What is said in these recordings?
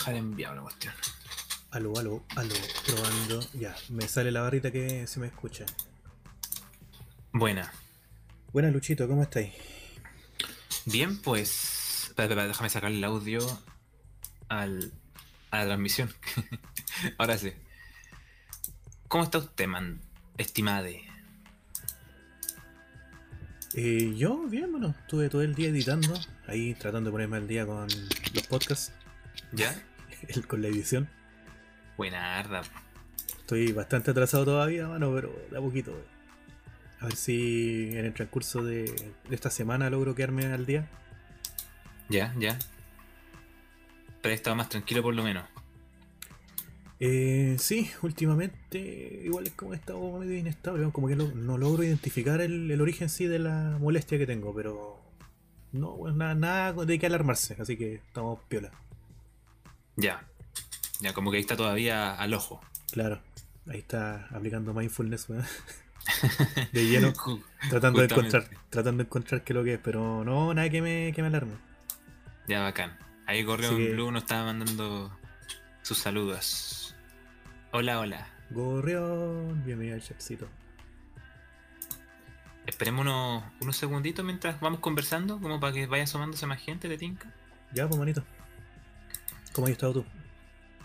Dejar enviar una cuestión. Aló, aló, aló, probando. Ya, me sale la barrita que se me escucha. Buena. Buena, Luchito, ¿cómo estáis? Bien, pues. Espera, espera, déjame sacar el audio al, a la transmisión. Ahora sí. ¿Cómo está usted, man? Estimade. Eh, yo, bien, bueno, estuve todo el día editando, ahí tratando de ponerme al día con los podcasts, ¿Ya? el- con la edición. Buena arda. Estoy bastante atrasado todavía, mano, pero de a poquito. wey. A ver si en el transcurso de, de esta semana logro quedarme al día. Ya, ya. Pero he estado más tranquilo por lo menos. Eh, sí, últimamente igual es como he estado medio inestable, como que no logro identificar el, el origen sí de la molestia que tengo, pero no, nada, nada de que alarmarse, así que estamos piola. Ya. Ya, como que ahí está todavía al ojo. Claro, ahí está aplicando mindfulness weón. de lleno, tratando de encontrar, tratando de encontrar qué es lo que es, pero no, nada que me, que me alarme. Ya, bacán. Ahí Gorrión que- Blue nos estaba mandando sus saludos. Hola, hola. Gorrión, bienvenido al chatcito. Esperemos unos, unos segunditos mientras vamos conversando, como para que vaya asomándose más gente de Tinka. Ya, pues manito. ¿Cómo has estado tú?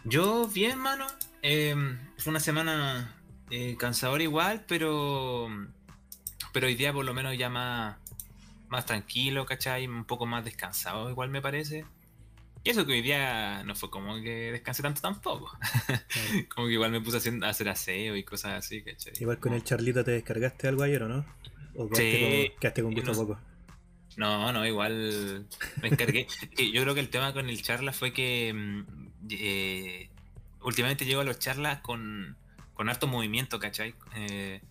Yo, bien, mano. Eh, fue una semana eh, cansadora igual, pero. Pero hoy día por lo menos ya más, más tranquilo, ¿cachai? Un poco más descansado, igual me parece. Y eso que hoy día no fue como que descansé tanto tampoco. como que igual me puse a hacer, aseo y cosas así, ¿cachai? Igual con el Charlita te descargaste algo ayer, ¿o no? ¿O quedaste, Sí. con, quedaste con gusto no- poco? No, no, igual me encargué. Yo creo que el tema con el charla fue que mm, eh, últimamente llego a los charlas con, con harto movimiento, ¿cachai? Eh,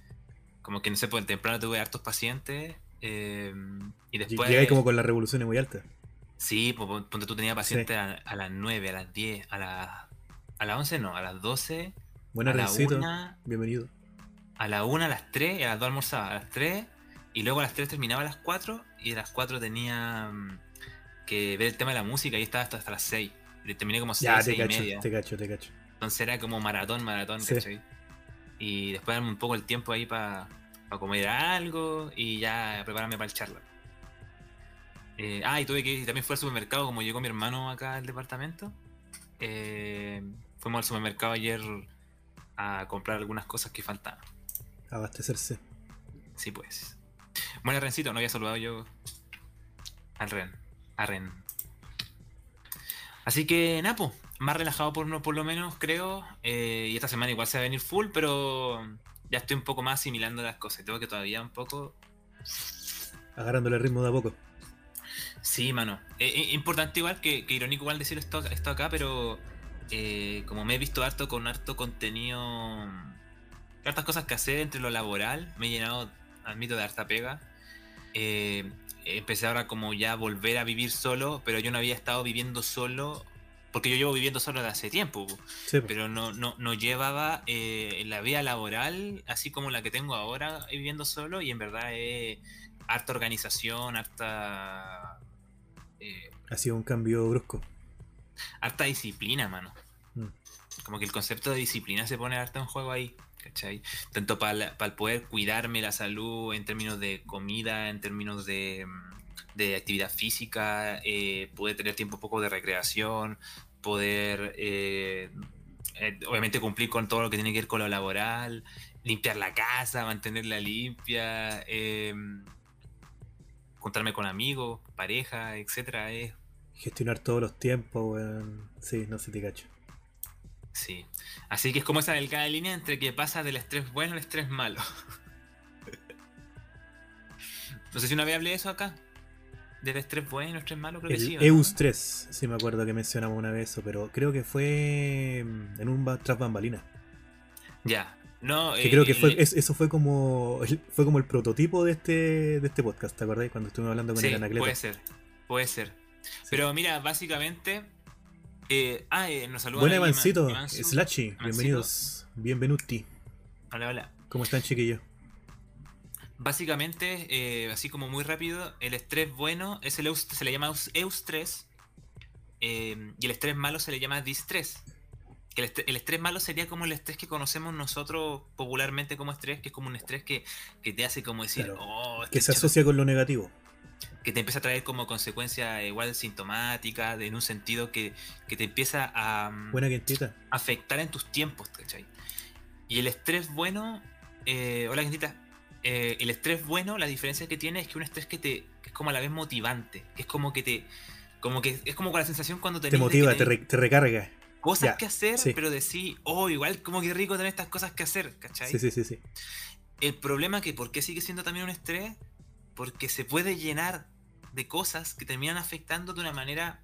como que no sé, pues temprano tuve hartos pacientes eh, y después... Llegáis como con las revoluciones muy altas. Sí, pues pon- ponte tú tenías pacientes a, a las 9, a las 10, a las... A las 11 no, a las 12, Buenas a la 1, bienvenido. a la 1, a las 3, y a las 2 almorzaba, a las 3, y luego a las 3 terminaba a las 4, y a las 4 tenía mm, que ver el tema de la música, y estaba hasta, hasta las 6. Y terminé como 6, Ya, te 6 y cacho, media. te cacho, te cacho. Entonces era como maratón, maratón, Sí. ¿cachai? Y después darme un poco el tiempo ahí para comer algo y ya prepararme para el charla. Eh, ah, y tuve que ir, también fue al supermercado, como llegó mi hermano acá al departamento. eh, fuimos al supermercado ayer a comprar algunas cosas que faltaban. Abastecerse. Sí, pues. Bueno, Rencito, no había saludado yo al Ren. A Ren. Así que, Napo, más relajado por, por lo menos, creo. eh, y esta semana igual se va a venir full, pero ya estoy un poco más asimilando las cosas. Tengo que todavía un poco. Agarrándole el ritmo de a poco. Sí, mano. Eh, eh, importante igual que, que irónico igual decir esto, esto acá, pero como me he visto harto con harto contenido, hartas cosas que hacer entre lo laboral, me he llenado, admito, de harta pega. Eh, empecé ahora como ya a volver a vivir solo, pero yo no había estado viviendo solo, porque yo llevo viviendo solo desde hace tiempo, Sí, pero no, no, no llevaba eh, la vida laboral así como la que tengo ahora viviendo solo y en verdad es harta organización, harta... eh, ha sido un cambio brusco. harta disciplina, mano. Mm. Como que el concepto de disciplina se pone harto en juego ahí, ¿cachai? Tanto para el poder cuidarme la salud en términos de comida, en términos de, mm, de actividad física, eh, poder tener tiempo un poco de recreación, poder eh, eh, obviamente cumplir con todo lo que tiene que ver con lo laboral, limpiar la casa, mantenerla limpia, eh, con amigos, pareja, etcétera, es Gestionar todos los tiempos, weón. Sí, no sé, te cacho. Sí. Así que es como esa delgada línea entre que pasa del estrés bueno al estrés malo. no sé si una vez hablé de eso acá. Del estrés bueno, estrés malo, creo que El sí. ¿o no? EUS 3, sí me acuerdo que mencionamos una vez eso, pero creo que fue mm, en un tras bambalina. Ya. No, Que eh, creo que fue, es- eso fue como fue como el prototipo de este de este podcast, ¿te acordás? Cuando estuvimos hablando con Sí, el Anacleto. puede ser. Puede ser. Pero mira, básicamente. Eh, ah, eh, nos saludan. Buena Ivanzu. Slashy, Ivancito. bienvenidos, bienvenuti. Hola, hola. ¿Cómo están chiquillos? Básicamente, eh, así como muy rápido, el estrés bueno es el EUS, se le llama EUS- EUS 3. eh, y el estrés malo se le llama distrés. Que el, est- el estrés malo sería como el estrés que conocemos nosotros popularmente como estrés, que es como un estrés que, que te hace como decir, Claro. oh, Que estoy se chato", asocia con lo negativo. Que te empieza a traer como consecuencia igual sintomática, de- en un sentido que, que te empieza a mm, Buena afectar en tus tiempos, ¿cachai? Y el estrés bueno, eh, hola Quintita, Eh, el estrés bueno, la diferencia que tiene es que un estrés que te que es como a la vez motivante, que es como que te como que es como con la sensación cuando Te motiva, te, re- te recarga. cosas ya, que hacer, sí. pero decís, oh, igual como que rico tener estas cosas que hacer, ¿cachai? Sí, sí, sí, sí. El problema que por qué sigue siendo también un estrés, porque se puede llenar de cosas que terminan afectando de una manera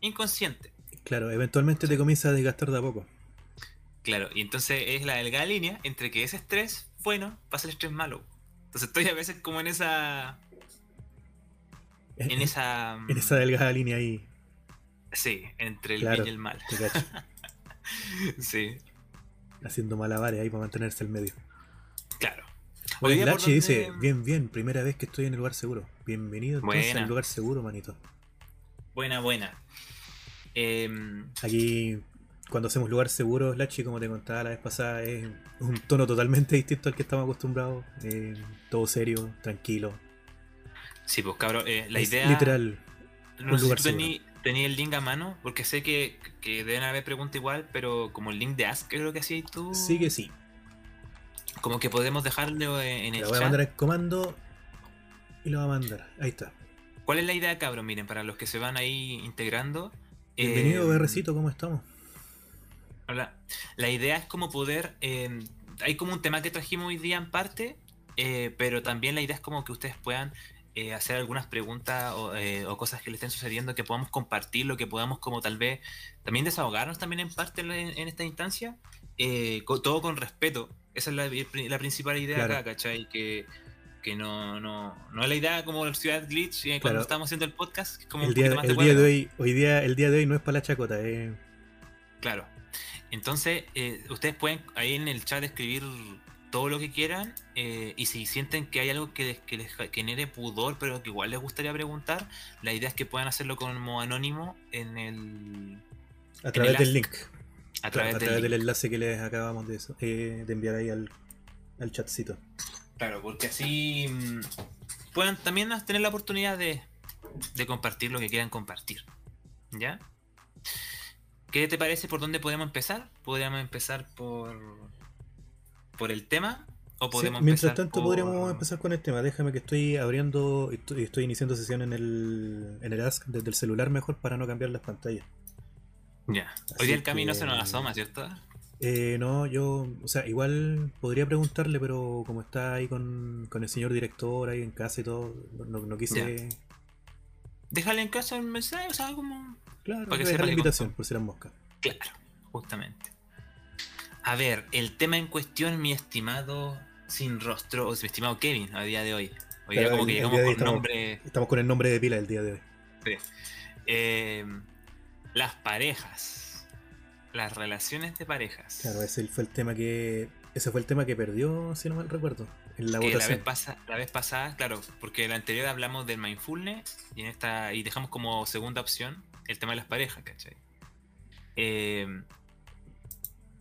inconsciente. Claro, eventualmente te comienza a desgastar de a poco. Claro, y entonces es la delgada línea entre que ese estrés bueno pasa el estrés malo. Entonces estoy a veces como en esa. En esa. en esa delgada línea ahí, Sí, entre el Claro. bien y el mal. te cacho, Sí, haciendo malabares ahí para mantenerse al medio. claro. Oye, Lachi dice, donde- bien, bien, primera vez que estoy en el lugar seguro. Bienvenido entonces Buena. al lugar seguro, manito. Buena, buena. Em, Aquí, cuando hacemos lugar seguro, Lachi, como te contaba la vez pasada, es un tono totalmente distinto al que estamos acostumbrados. eh, todo serio, tranquilo. sí, pues cabrón, eh, la Es idea. Literal, No un lugar si tení el link a mano, porque sé que, que deben haber preguntas igual, pero como el link de Ask, creo que hacías tú. sí que sí. Como que podemos dejarlo en el La voy a chat. mandar al comando y lo va a mandar. Ahí está. ¿Cuál es la idea, cabrón? Miren, para los que se van ahí integrando. Bienvenido, eh, BRcito, ¿cómo estamos? Hola. La idea es como poder. eh, hay como un tema que trajimos hoy día en parte, eh, pero también la idea es como que ustedes puedan eh, hacer algunas preguntas o, eh, o cosas que le estén sucediendo, que podamos compartirlo, que podamos como tal vez también desahogarnos también en parte en, en esta instancia, eh, todo con respeto. Esa es la, la principal idea Claro. acá, ¿cachai? Que, que no, no, no es la idea como Ciudad Glitch cuando Claro. estábamos haciendo el podcast, como El día, más el de día de hoy, hoy día, el día de hoy no es para la chacota, eh. Claro. Entonces, eh, ustedes pueden ahí en el chat escribir todo lo que quieran eh, y si sienten que hay algo que les, que les genere pudor, pero que igual les gustaría preguntar, la idea es que puedan hacerlo como anónimo en el A través el del link. A Claro, través, a del, través del link. enlace que les acabamos de, eh, de enviar ahí al, al chatcito. Claro, porque así mm, puedan también tener la oportunidad de, de compartir lo que quieran compartir. ¿Ya? ¿Qué te parece por dónde podemos empezar? ¿Podríamos empezar por, por el tema? ¿O Sí, podemos mientras tanto por- podríamos empezar con el tema. Déjame que estoy abriendo, estoy, estoy iniciando sesión en el, en el Ask desde el celular mejor para no cambiar las pantallas. Ya. Hoy día el camino que- se nos asoma, ¿cierto? Eh, no, yo, o sea, igual podría preguntarle, pero como está ahí con, con el señor director ahí en casa y todo, no, no quise... Déjale en casa el mensaje, o sea, como. Claro, Para que sepa la invitación contó. por si eran moscas. Claro, justamente. A ver, el tema en cuestión, mi estimado sin rostro, o mi estimado Kevin, a día de hoy. Hoy día Claro, como que el- llegamos día con estamos- nombre. Estamos con el nombre de pila el día de hoy. Eh, las parejas. Las relaciones de parejas. Claro, ese fue el tema que. Ese fue el tema que perdió, si no mal recuerdo, en la Que la, votación. vez pasa- la vez pasada, claro, porque en la anterior hablamos del mindfulness y en esta y dejamos como segunda opción el tema de las parejas, ¿cachai? Eh,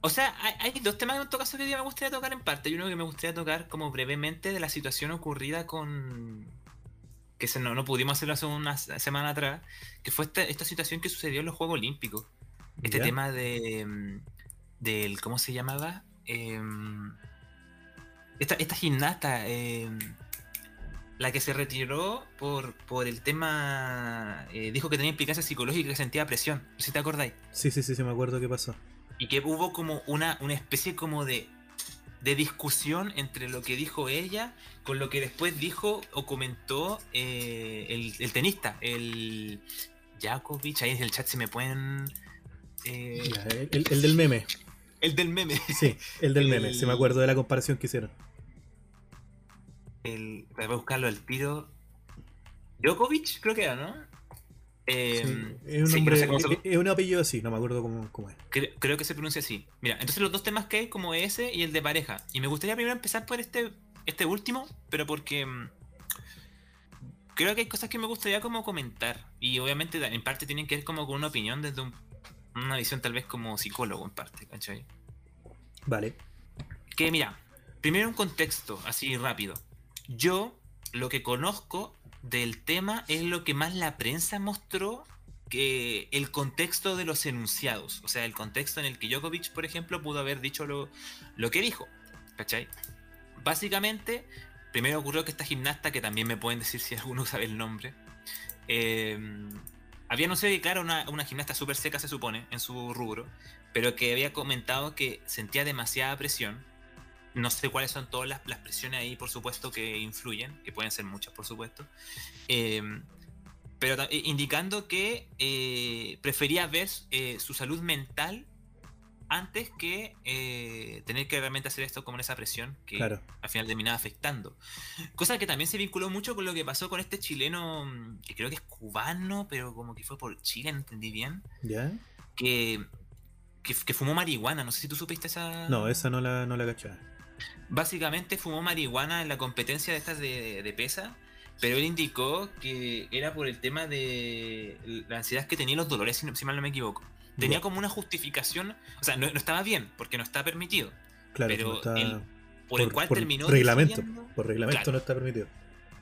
o sea, hay, hay dos temas en todo caso que me gustaría tocar en parte. Y uno que me gustaría tocar como brevemente de la situación ocurrida con... que se, no, no pudimos hacerlo hace una semana atrás, que fue esta, esta situación que sucedió en los Juegos Olímpicos. Este ¿Ya? tema de... mm, del... ¿Cómo se llamaba? Em, esta, esta gimnasta, em, la que se retiró por, por el tema, eh, dijo que tenía implicancias psicológicas, que sentía presión, si te acordáis. Sí, sí, sí, sí, me acuerdo qué pasó. Y que hubo como una, una especie como de, de discusión entre lo que dijo ella con lo que después dijo o comentó eh, el, el tenista, el Djokovic, ahí en el chat se me pueden... eh, Ya, el, el- el del meme. el del meme. Sí, el del meme. Sí, me acuerdo de la comparación que hicieron. el, voy a buscarlo al tiro. Djokovic, creo que era, ¿no? Eh, Sí, es, un sí, no sé es, un apellido así, no me acuerdo cómo, cómo es. cre- creo que se pronuncia así. Mira, entonces los dos temas que hay como ese y el de pareja. Y me gustaría primero empezar por este, este último, pero porque mm, creo que hay cosas que me gustaría como comentar. Y obviamente en parte tienen que ver como con una opinión desde una visión tal vez como psicólogo en parte, ¿cachai? Vale. Que mira, primero un contexto, así rápido. Yo lo que conozco del tema es lo que más la prensa mostró que el contexto de los enunciados, o sea, el contexto en el que Djokovic, por ejemplo, pudo haber dicho lo, lo que dijo, ¿cachai? Básicamente, primero ocurrió que esta gimnasta, que también me pueden decir si alguno sabe el nombre, eh, había no sé, claro, una, una gimnasta súper seca se supone, en su rubro, pero que había comentado que sentía demasiada presión. No sé cuáles son todas las, las presiones ahí, por supuesto, que influyen, que pueden ser muchas, por supuesto. Eh, pero eh, indicando que eh, prefería ver eh, su salud mental antes que eh, tener que realmente hacer esto como en esa presión que Claro. al final terminaba afectando. Cosa que también se vinculó mucho con lo que pasó con este chileno, mm, que creo que es cubano, pero como que fue por Chile, no entendí bien, ¿Ya? que, que, que fumó marihuana, no sé si tú supiste esa... No, esa no la, no la cachaba. Básicamente fumó marihuana en la competencia de estas de, de pesa, pero él indicó que era por el tema de la ansiedad que tenía y los dolores, si, mal no me equivoco. Tenía como una justificación, o sea, no, no estaba bien, porque no está permitido, Claro, pero no está- el- por, el cual terminó reglamento. Por reglamento Claro. no está permitido.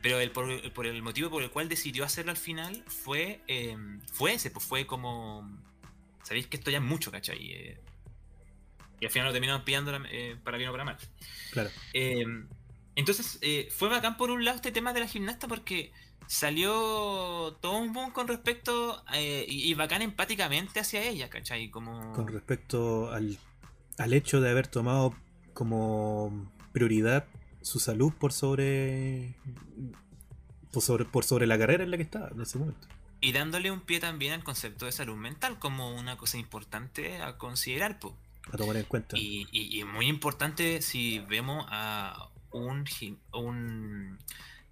pero el, por, por el motivo por el cual decidió hacerlo al final fue, eh, fue ese, pues fue como, sabéis que esto ya es mucho, ¿cachai? Eh, y al final lo terminaron pillando eh, para bien o para mal. Claro. Eh, entonces, eh, fue bacán por un lado este tema de la gimnasta porque salió todo un boom con respecto y, y bacán empáticamente hacia ella, ¿cachai? Como... Con respecto al, al hecho de haber tomado como prioridad su salud por sobre por sobre, por sobre la carrera en la que estaba en ese momento. Y dándole un pie también al concepto de salud mental como una cosa importante a considerar, po. A tomar en cuenta. Y, y- y muy importante si vemos a un, un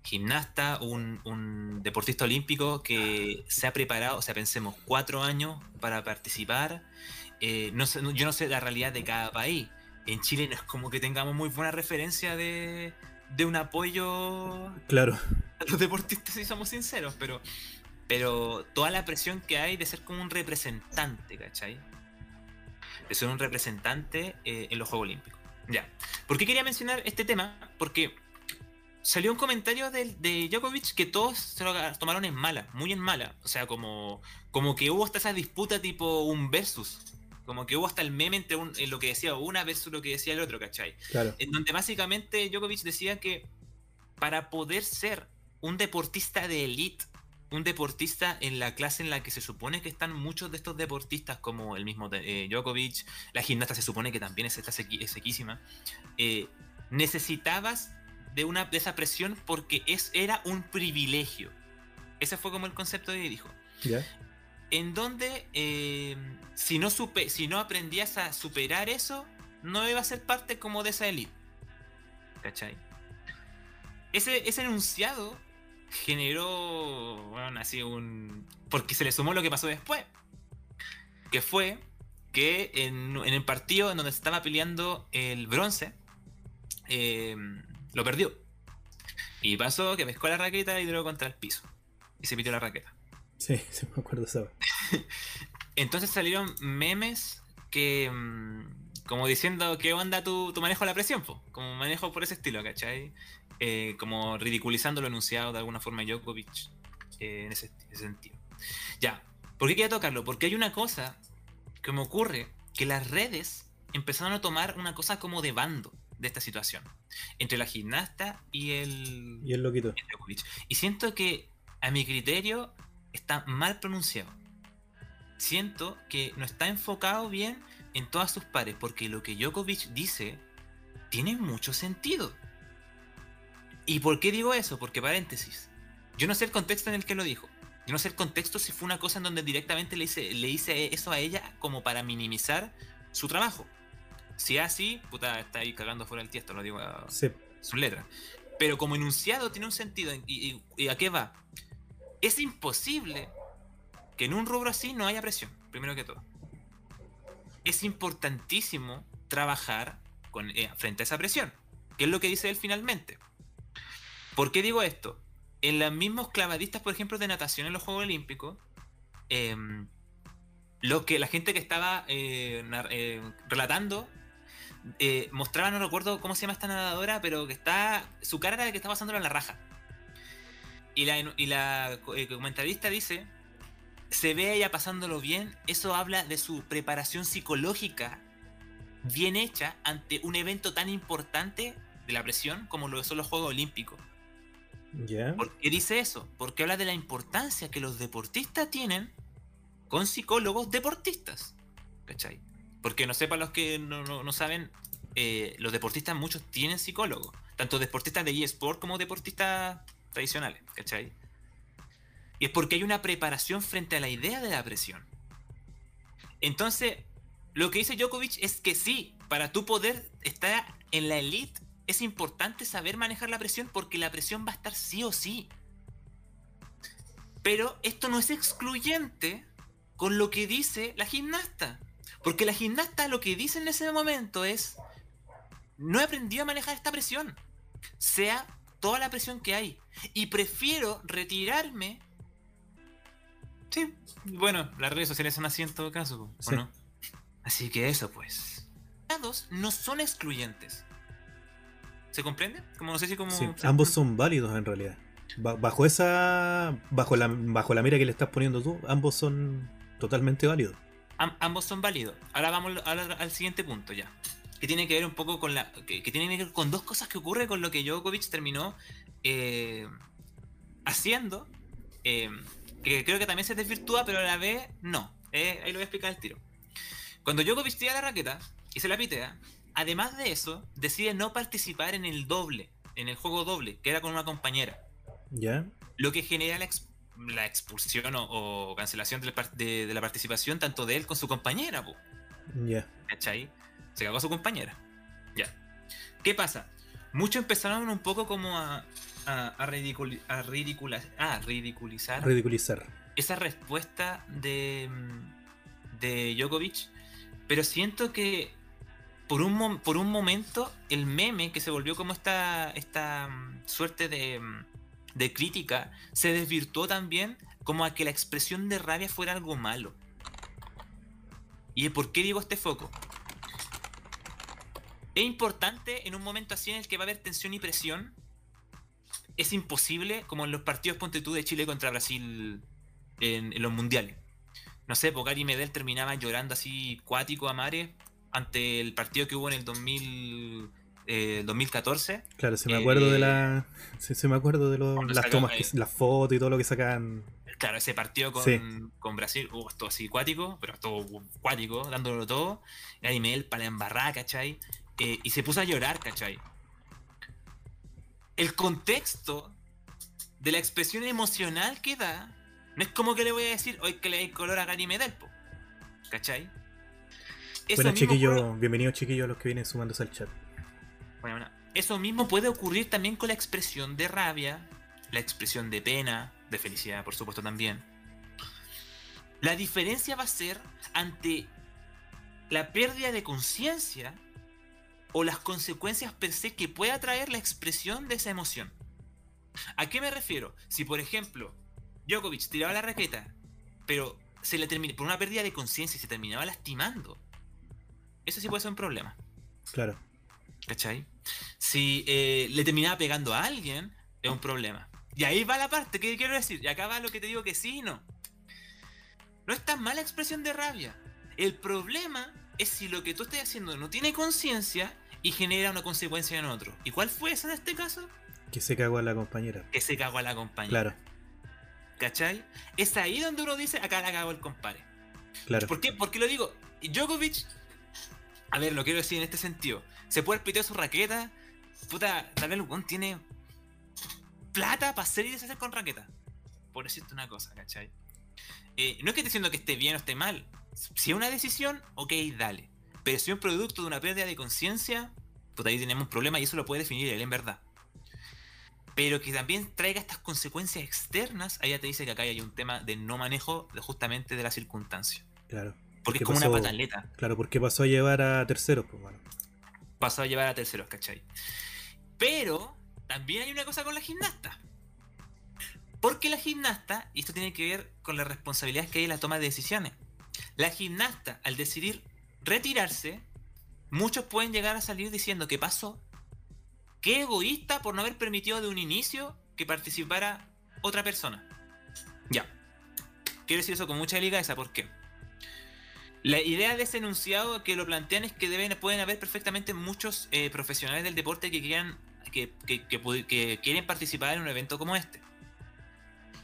gimnasta, un, un deportista olímpico que se ha preparado, o sea, pensemos, cuatro años para participar. Eh, no sé, no- yo no sé la realidad de cada país. En Chile no es como que tengamos muy buena referencia de, de un apoyo Claro, a los deportistas, si somos sinceros, pero, pero toda la presión que hay de ser como un representante, ¿cachai? De ser un representante eh, en los Juegos Olímpicos. Ya. ¿Por qué quería mencionar este tema? Porque salió un comentario de, de Djokovic que todos se lo tomaron en mala, muy en mala. O sea, como, como que hubo hasta esa disputa tipo un versus. Como que hubo hasta el meme entre un- en lo que decía una versus lo que decía el otro, ¿cachai? claro. en donde básicamente Djokovic decía que para poder ser un deportista de elite, un deportista en la clase en la que se supone que están muchos de estos deportistas, como el mismo eh, Djokovic, la gimnasta se supone que también es, esta sequi- es sequísima, eh, necesitabas de, una, de esa presión porque es, era un privilegio. Ese fue como el concepto que dijo en donde eh, si, no supe, si no aprendías a superar eso, no iba a ser parte como de esa elite. ¿Cachai? Ese, ese enunciado generó, bueno, así un... Porque se le sumó lo que pasó después. Que fue que en, en el partido en donde se estaba peleando el bronce, eh, lo perdió. Y pasó que pescó la raqueta y tiró contra el piso. Y se pitió la raqueta. Sí, sí me acuerdo eso. Entonces salieron memes que. mm, Como diciendo, ¿qué onda tu, tu manejo de la presión? po? Como manejo por ese estilo, ¿cachai? Eh, como ridiculizando lo enunciado de alguna forma Djokovic eh, en ese, ese sentido. Ya, ¿por qué quería tocarlo? Porque hay una cosa que me ocurre, que las redes empezaron a tomar una cosa como de bando de esta situación. Entre la gimnasta y el, Y el loquito. Djokovic. Y siento que, a mi criterio, está mal pronunciado. Siento que no está enfocado bien en todas sus pares, porque lo que Djokovic dice tiene mucho sentido. ¿Y por qué digo eso? Porque, paréntesis, yo no sé el contexto en el que lo dijo. Yo no sé el contexto si fue una cosa en donde directamente le hice, le hice eso a ella como para minimizar su trabajo. Si así, puta, está ahí cagando fuera del tiesto, lo digo a, Sí, sus letras. Pero como enunciado tiene un sentido. ¿Y, y- y a qué va? Es imposible que en un rubro así no haya presión, primero que todo. Es importantísimo trabajar con, eh, frente a esa presión, que es lo que dice él finalmente. ¿Por qué digo esto? en los mismos clavadistas, por ejemplo, de natación en los Juegos Olímpicos, em, lo que la gente que estaba eh, eh, relatando eh, mostraba, no recuerdo cómo se llama esta nadadora, pero que está. Su cara era de que estaba pasándolo en la raja. Y la, y comentarista dice: Se ve ella pasándolo bien, eso habla de su preparación psicológica bien hecha ante un evento tan importante de la presión como lo son los Juegos Olímpicos. ¿Ya? ¿Por qué dice eso? Porque habla de la importancia que los deportistas tienen con psicólogos deportistas. ¿Cachai? Porque no sepan los que no, no- no saben, eh, los deportistas muchos tienen psicólogos. Tanto deportistas de eSport como deportistas tradicionales. ¿Cachai? Y es porque hay una preparación frente a la idea de la presión. Entonces, lo que dice Djokovic es que sí, para tu poder estar en la elite es importante saber manejar la presión porque la presión va a estar sí o sí. Pero esto no es excluyente con lo que dice la gimnasta. Porque la gimnasta lo que dice en ese momento es, no he aprendido a manejar esta presión. Sea toda la presión que hay. Y prefiero retirarme. Sí, bueno, las redes sociales son así en todo caso, ¿o Sí. no? Así que eso pues. Lados no son excluyentes. ¿Se comprende? Como no sé si como. Sí, ambos son válidos en realidad. Ba- bajo esa. Bajo la, bajo la mira que le estás poniendo tú, ambos son totalmente válidos. Am- ambos son válidos. Ahora vamos al, al siguiente punto ya. Que tiene que ver un poco con la. Que, que tiene que ver con dos cosas que ocurre con lo que Djokovic terminó eh, haciendo. eh, que creo que también se desvirtúa, pero a la vez no. Eh, ahí lo voy a explicar el tiro. Cuando Djokovic tira la raqueta y se la pitea, además de eso, decide no participar en el doble, en el juego doble, que era con una compañera. ¿Ya? Lo que genera la, ex- la expulsión o, o cancelación de la, par- de- de la participación tanto de él con su compañera, po, Ya. ¿cachai? Se cagó a su compañera. Ya. ¿Qué pasa? Muchos empezaron un poco como a, a, a, ridiculi- a ridicula- ah, ridiculizar Ridiculizar. esa respuesta de, de Djokovic, pero siento que por un, por un momento el meme que se volvió como esta, esta mm, suerte de, mm, de crítica se desvirtuó también como a que la expresión de rabia fuera algo malo. ¿Y por qué digo este foco? Es importante en un momento así en el que va a haber tensión y presión. Es imposible, como en los partidos Ponte tú de Chile contra Brasil en, los mundiales. No sé, porque Gary Medel terminaba llorando así cuático a mares ante el partido que hubo en el 2000, eh, 2014. Claro, se me acuerdo de Eh, la. Se, se me acuerdo de lo- cuando las tomas, que, las fotos y todo lo que sacan. Claro, ese partido con, Sí. con Brasil, uh, estuvo así cuático, pero estuvo cuático, dándolo todo. Gary Medel para la embarrada, ¿cachai? Eh, y se puso a llorar, ¿cachai? El contexto de la expresión emocional que da, no es como que le voy a decir, hoy que le dais color a Gary Medel, po. ¿cachai? Mismo chiquillos, ocurre- bienvenidos chiquillos a los que vienen sumándose al chat. Bueno, bueno. Eso mismo puede ocurrir también con la expresión de rabia, la expresión de pena, de felicidad, por supuesto también. La diferencia va a ser ante la pérdida de conciencia o las consecuencias per se que pueda traer la expresión de esa emoción. ¿A qué me refiero? Si por ejemplo Djokovic tiraba la raqueta, pero se le termina por una pérdida de conciencia y se terminaba lastimando, eso sí puede ser un problema. Claro. ¿Cachai? Si eh, le terminaba pegando a alguien, es un problema. Y ahí va la parte que quiero decir. Y acá va lo que te digo que sí y no. No es tan mala expresión de rabia. El problema es si lo que tú estás haciendo no tiene conciencia y genera una consecuencia en otro. ¿Y cuál fue esa en este caso? Que se cagó a la compañera. Que se cagó a la compañía. Claro, ¿Cachai? Es ahí donde uno dice, acá la cagó el compadre. claro. ¿Por qué? ¿Por qué lo digo? Djokovic, a ver, lo quiero decir en este sentido. Se puede pitear su raqueta. Puta, tal vez el tiene plata para hacer y deshacer con raqueta. Por decirte una cosa, ¿cachai? Eh, no es que esté diciendo que esté bien o esté mal. Si es una decisión, ok, dale. Pero si es un producto de una pérdida de conciencia, puta, ahí tenemos un problema y eso lo puede definir él en verdad. Pero que también traiga estas consecuencias externas, ahí ya te dice que acá hay un tema de no manejo de justamente de la circunstancia. Claro. Porque ¿Qué es como pasó? una pataleta. Claro, porque pasó a llevar a terceros, pues bueno. Pasó a llevar a terceros, ¿cachai? Pero también hay una cosa con la gimnasta. Porque la gimnasta, y esto tiene que ver con las responsabilidades que hay en la toma de decisiones, la gimnasta al decidir retirarse, muchos pueden llegar a salir diciendo que pasó, qué egoísta por no haber permitido de un inicio que participara otra persona. Ya. Quiero decir eso con mucha delicadeza, ¿por qué? La idea de ese enunciado que lo plantean es que pueden haber perfectamente muchos eh, profesionales del deporte que quieran que, quieren participar en un evento como este.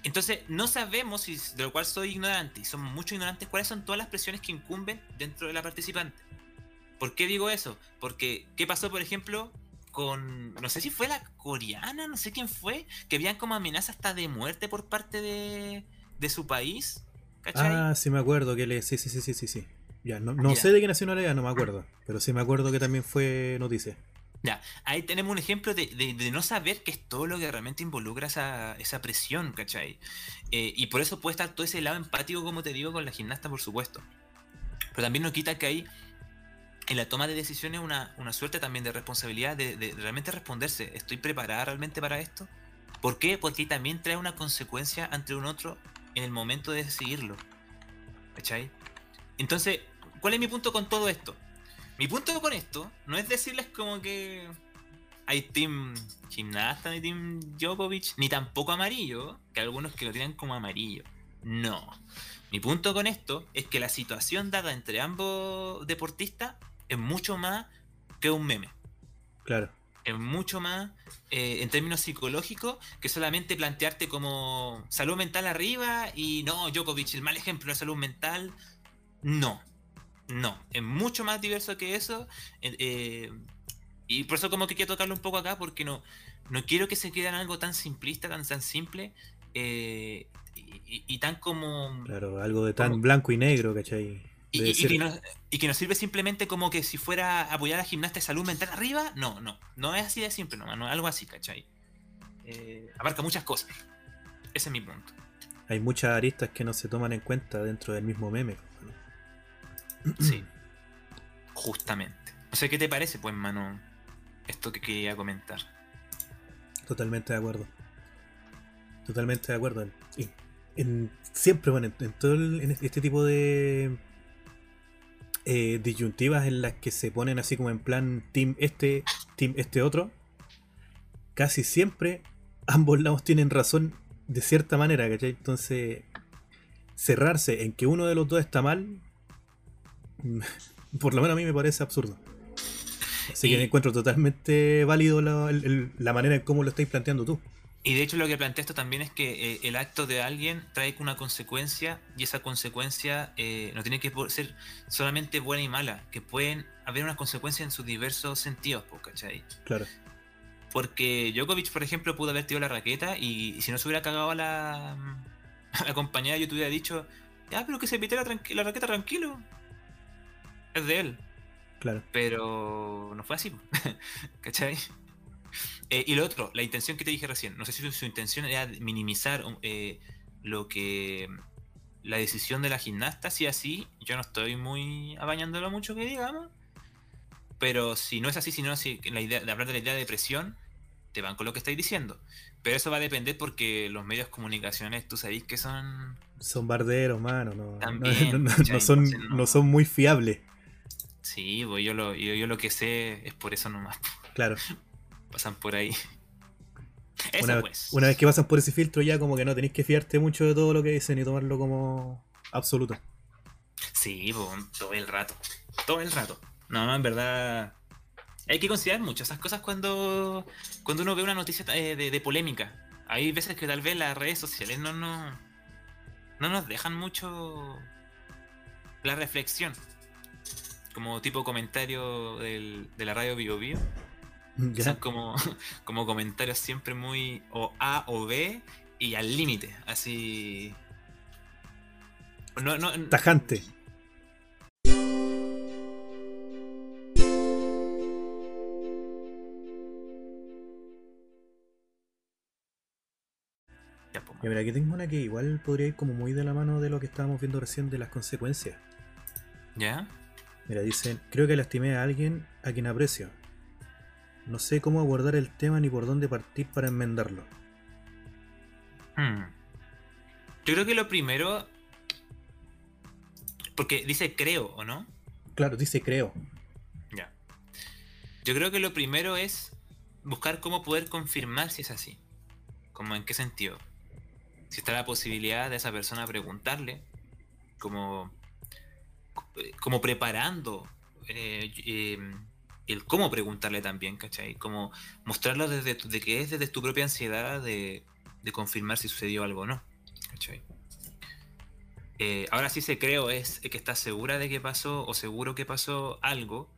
Entonces, no sabemos, y de lo cual soy ignorante, y somos muchos ignorantes, cuáles son todas las presiones que incumben dentro de la participante. ¿Por qué digo eso? Porque, ¿qué pasó, por ejemplo, con. No sé si fue la coreana, no sé quién fue, que habían como amenazas hasta de muerte por parte de su país? Ah, sí me acuerdo que le... Sí, sí, sí, sí, sí. Ya, no, no sé de qué nacionalidad, no me acuerdo. Pero sí me acuerdo que también fue noticia. Ya, ahí tenemos un ejemplo de, no saber qué es todo lo que realmente involucra esa, esa presión, ¿cachai? Eh, y por eso puede estar todo ese lado empático, como te digo, con la gimnasta, por supuesto. Pero también nos quita que hay en la toma de decisiones una, una suerte también de responsabilidad de, de, realmente responderse. ¿Estoy preparada realmente para esto? ¿Por qué? Porque también trae una consecuencia ante un otro en el momento de seguirlo. ¿Cachai? Entonces, ¿cuál es mi punto con todo esto? Mi punto con esto no es decirles como que hay team gimnasta ni team Djokovic, ni tampoco amarillo, que algunos que lo tienen como amarillo. No. Mi punto con esto es que la situación dada entre ambos deportistas es mucho más que un meme. Claro es mucho más eh, en términos psicológicos que solamente plantearte como salud mental arriba y no, Djokovic, el mal ejemplo de salud mental. No, no, es mucho más diverso que eso. Eh, y por eso como que quiero tocarlo un poco acá porque no, no quiero que se quede en algo tan simplista, tan, tan simple. Eh, y, tan como... Claro, algo de tan blanco y negro, ¿cachai? Y, que nos, sirve simplemente como que si fuera apoyar a gimnasta de salud mental arriba, no, no, no es así de simple, no, no es algo así, ¿cachai? Eh, abarca muchas cosas. Ese es mi punto. Hay muchas aristas que no se toman en cuenta dentro del mismo meme. Sí, justamente. O sea, ¿qué te parece, pues, mano, esto que quería comentar? Totalmente de acuerdo. Totalmente de acuerdo. En, siempre, bueno, en, todo en este tipo de eh, disyuntivas en las que se ponen así como en plan team este, team este otro, casi siempre ambos lados tienen razón de cierta manera, ¿cachai? Entonces, cerrarse en que uno de los dos está mal, por lo menos a mí me parece absurdo. Así que encuentro totalmente válido la, la manera en cómo lo estáis planteando tú. Y de hecho lo que plantea esto también es que eh, el acto de alguien trae una consecuencia y esa consecuencia eh, no tiene que ser solamente buena y mala, que pueden haber unas consecuencias en sus diversos sentidos, ¿cachai? Claro. Porque Djokovic, por ejemplo, pudo haber tirado la raqueta y, si no se hubiera cagado a la, a la compañera, yo te hubiera dicho, ya, pero que se pite la, la raqueta tranquilo. Es de él. Claro. Pero no fue así, ¿cachai? Eh, y lo otro, la intención que te dije recién, no sé si su, intención era minimizar eh, lo que la decisión de la gimnasta, si así, yo no estoy muy abañándolo mucho que digamos, pero si no es así, sino si la idea de hablar de la idea de presión, te van con lo que estáis diciendo. Pero eso va a depender porque los medios de comunicaciones, tú sabéis que son... Son barderos, mano, no, no, son, no. son muy fiables. Sí, pues yo lo, yo, yo lo que sé es por eso nomás. Claro pasan por ahí. una, pues. una vez que pasan por ese filtro ya como que no tenéis que fiarte mucho de todo lo que dicen y tomarlo como absoluto. Sí, todo el rato. Todo el rato. No, en verdad. Hay que considerar mucho esas cosas cuando, cuando uno ve una noticia eh, de, polémica. Hay veces que tal vez las redes sociales no, no, no nos dejan mucho la reflexión. Como tipo comentario del, de la radio Vivo Vivo son como, como comentarios siempre muy o A o B y al límite, así. No, no, Tajante. Y mira, aquí tengo una que igual podría ir como muy de la mano de lo que estábamos viendo recién de las consecuencias. ¿Ya? Mira, dicen, creo que lastimé a alguien a quien aprecio. No sé cómo abordar el tema ni por dónde partir para enmendarlo. Hmm. Yo creo que lo primero. Porque dice creo, ¿o no? Claro, dice creo. Ya. Yo creo que lo primero es buscar cómo poder confirmar si es así. Como en qué sentido. Si está la posibilidad de esa persona preguntarle, como, como preparando eh, eh, el cómo preguntarle también, ¿cachai? Como mostrarlo desde de que es desde tu propia ansiedad de, de confirmar si sucedió algo o no, ¿cachai? Eh, ahora sí se creo es que estás segura de que pasó o seguro que pasó algo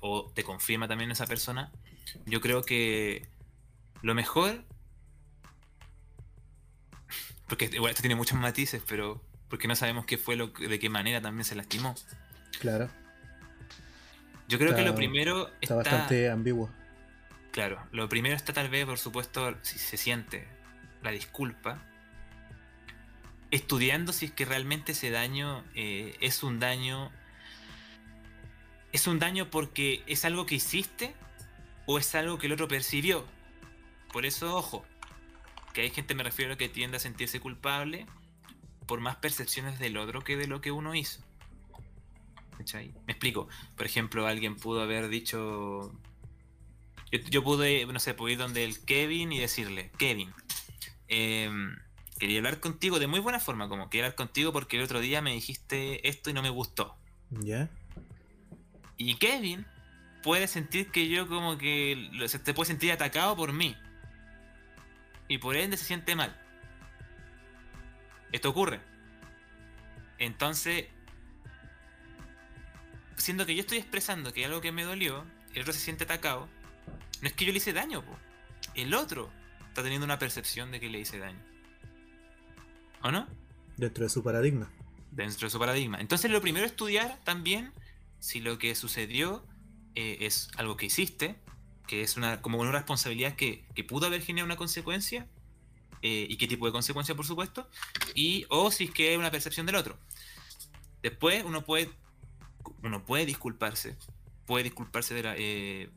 o te confirma también esa persona. Yo creo que lo mejor porque igual esto tiene muchos matices, pero porque no sabemos qué fue lo de qué manera también se lastimó. Claro. Yo creo que lo primero está, bastante ambiguo. Claro, lo primero está tal vez, por supuesto, si se siente la disculpa, estudiando si es que realmente ese daño eh, es un daño, es un daño porque es algo que hiciste o es algo que el otro percibió. Por eso, ojo, que hay gente, me refiero, a que tiende a sentirse culpable por más percepciones del otro que de lo que uno hizo. Me explico. Por ejemplo, alguien pudo haber dicho. Yo, pude, no sé, pude ir donde el Kevin y decirle: Kevin, em, quería hablar contigo de muy buena forma, como quería hablar contigo porque el otro día me dijiste esto y no me gustó. ¿Ya? Y Kevin puede sentir que yo, como que se te puede sentir atacado por mí y por ende se siente mal. Esto ocurre. Entonces, siendo que yo estoy expresando que hay algo que me dolió, el otro se siente atacado, no es que yo le hice daño, el otro está teniendo una percepción de que le hice daño. ¿O no? Dentro de su paradigma. Dentro de su paradigma. Entonces lo primero es estudiar también si lo que sucedió eh, es algo que hiciste, que es una, como una responsabilidad que, pudo haber generado una consecuencia, eh, y qué tipo de consecuencia, por supuesto, y o si es que es una percepción del otro. Después uno puede, uno puede disculparse, puede disculparse de la, eh,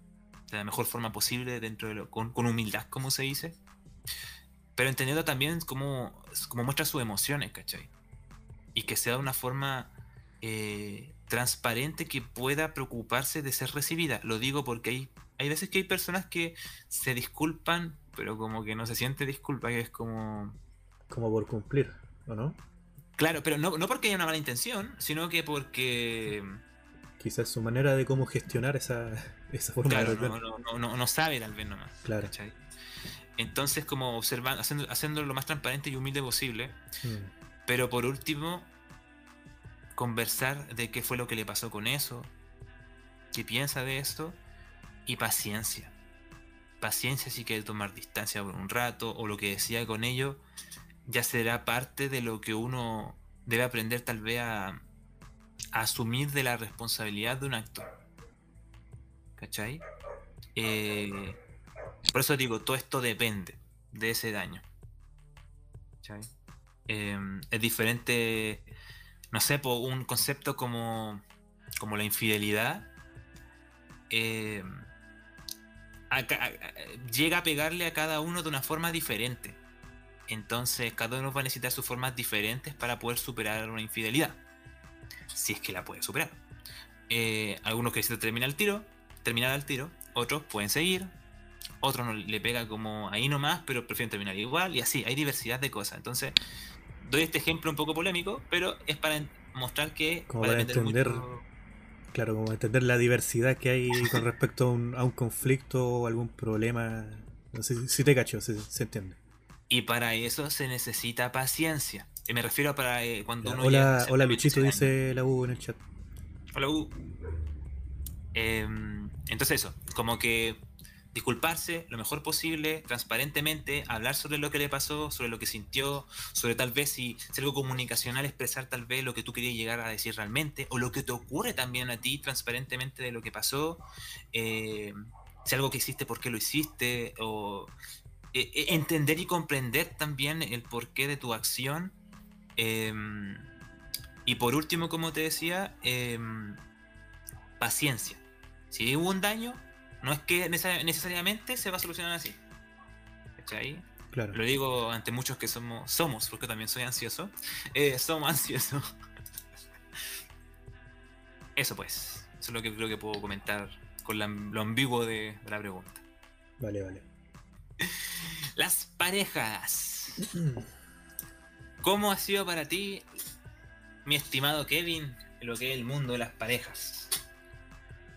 de la mejor forma posible, dentro de lo, con, humildad, como se dice, pero entendiendo también cómo, cómo muestra sus emociones, ¿cachai? Y que sea de una forma eh, transparente que pueda preocuparse de ser recibida. Lo digo porque hay hay veces que hay personas que se disculpan, pero como que no se siente disculpa, que es como... Como por cumplir, ¿o no? Claro, pero no, porque haya una mala intención, sino que porque... Quizás su manera de cómo gestionar esa, esa forma de no, no, no, sabe tal vez nomás. Claro. Entonces como observando, haciendo, haciendo lo más transparente y humilde posible. Mm. Pero por último, conversar de qué fue lo que le pasó con eso, qué piensa de esto y paciencia. Paciencia si quiere tomar distancia por un rato o lo que decía con ello ya será parte de lo que uno debe aprender tal vez a, asumir de la responsabilidad de un acto. ¿Cachai? Eh, por eso digo, todo esto depende de ese daño. ¿Cachai? Em, es diferente, no sé, por un concepto como, como la infidelidad. Eh, llega a pegarle a cada uno de una forma diferente. Entonces, cada uno va a necesitar sus formas diferentes para poder superar una infidelidad. Si es que la puede superar. Eh, algunos que necesitan terminar el tiro, terminar al tiro. Otros pueden seguir. Otros no le pega como ahí nomás, pero prefieren terminar igual. Y así, hay diversidad de cosas. Entonces, doy este ejemplo un poco polémico, pero es para mostrar que. Como para entender. Claro, como entender la diversidad que hay con respecto a un, conflicto o algún problema. No sé si te cacho, se, entiende. Y para eso se necesita paciencia. Y me refiero a para eh, cuando uno. Hola, hola Luchito, dice la U en el chat. Hola U. Em, entonces, eso, como que disculparse lo mejor posible, transparentemente, hablar sobre lo que le pasó, sobre lo que sintió, sobre tal vez si, es algo comunicacional, expresar tal vez lo que tú querías llegar a decir realmente, o lo que te ocurre también a ti transparentemente de lo que pasó, eh, si algo que hiciste, por qué lo hiciste, o eh, eh, entender y comprender también el porqué de tu acción. Em, y por último, como te decía, em, paciencia. Si hubo un daño, no es que necesariamente se va a solucionar así. ¿Cachai? Claro. Lo digo ante muchos que somos, somos, porque también soy ansioso. Eh, somos ansiosos. Eso pues. Eso es lo que creo que puedo comentar con la- lo ambiguo de, de la pregunta. Vale, vale. Las parejas. ¿Cómo ha sido para ti, mi estimado Kevin, lo que es el mundo de las parejas?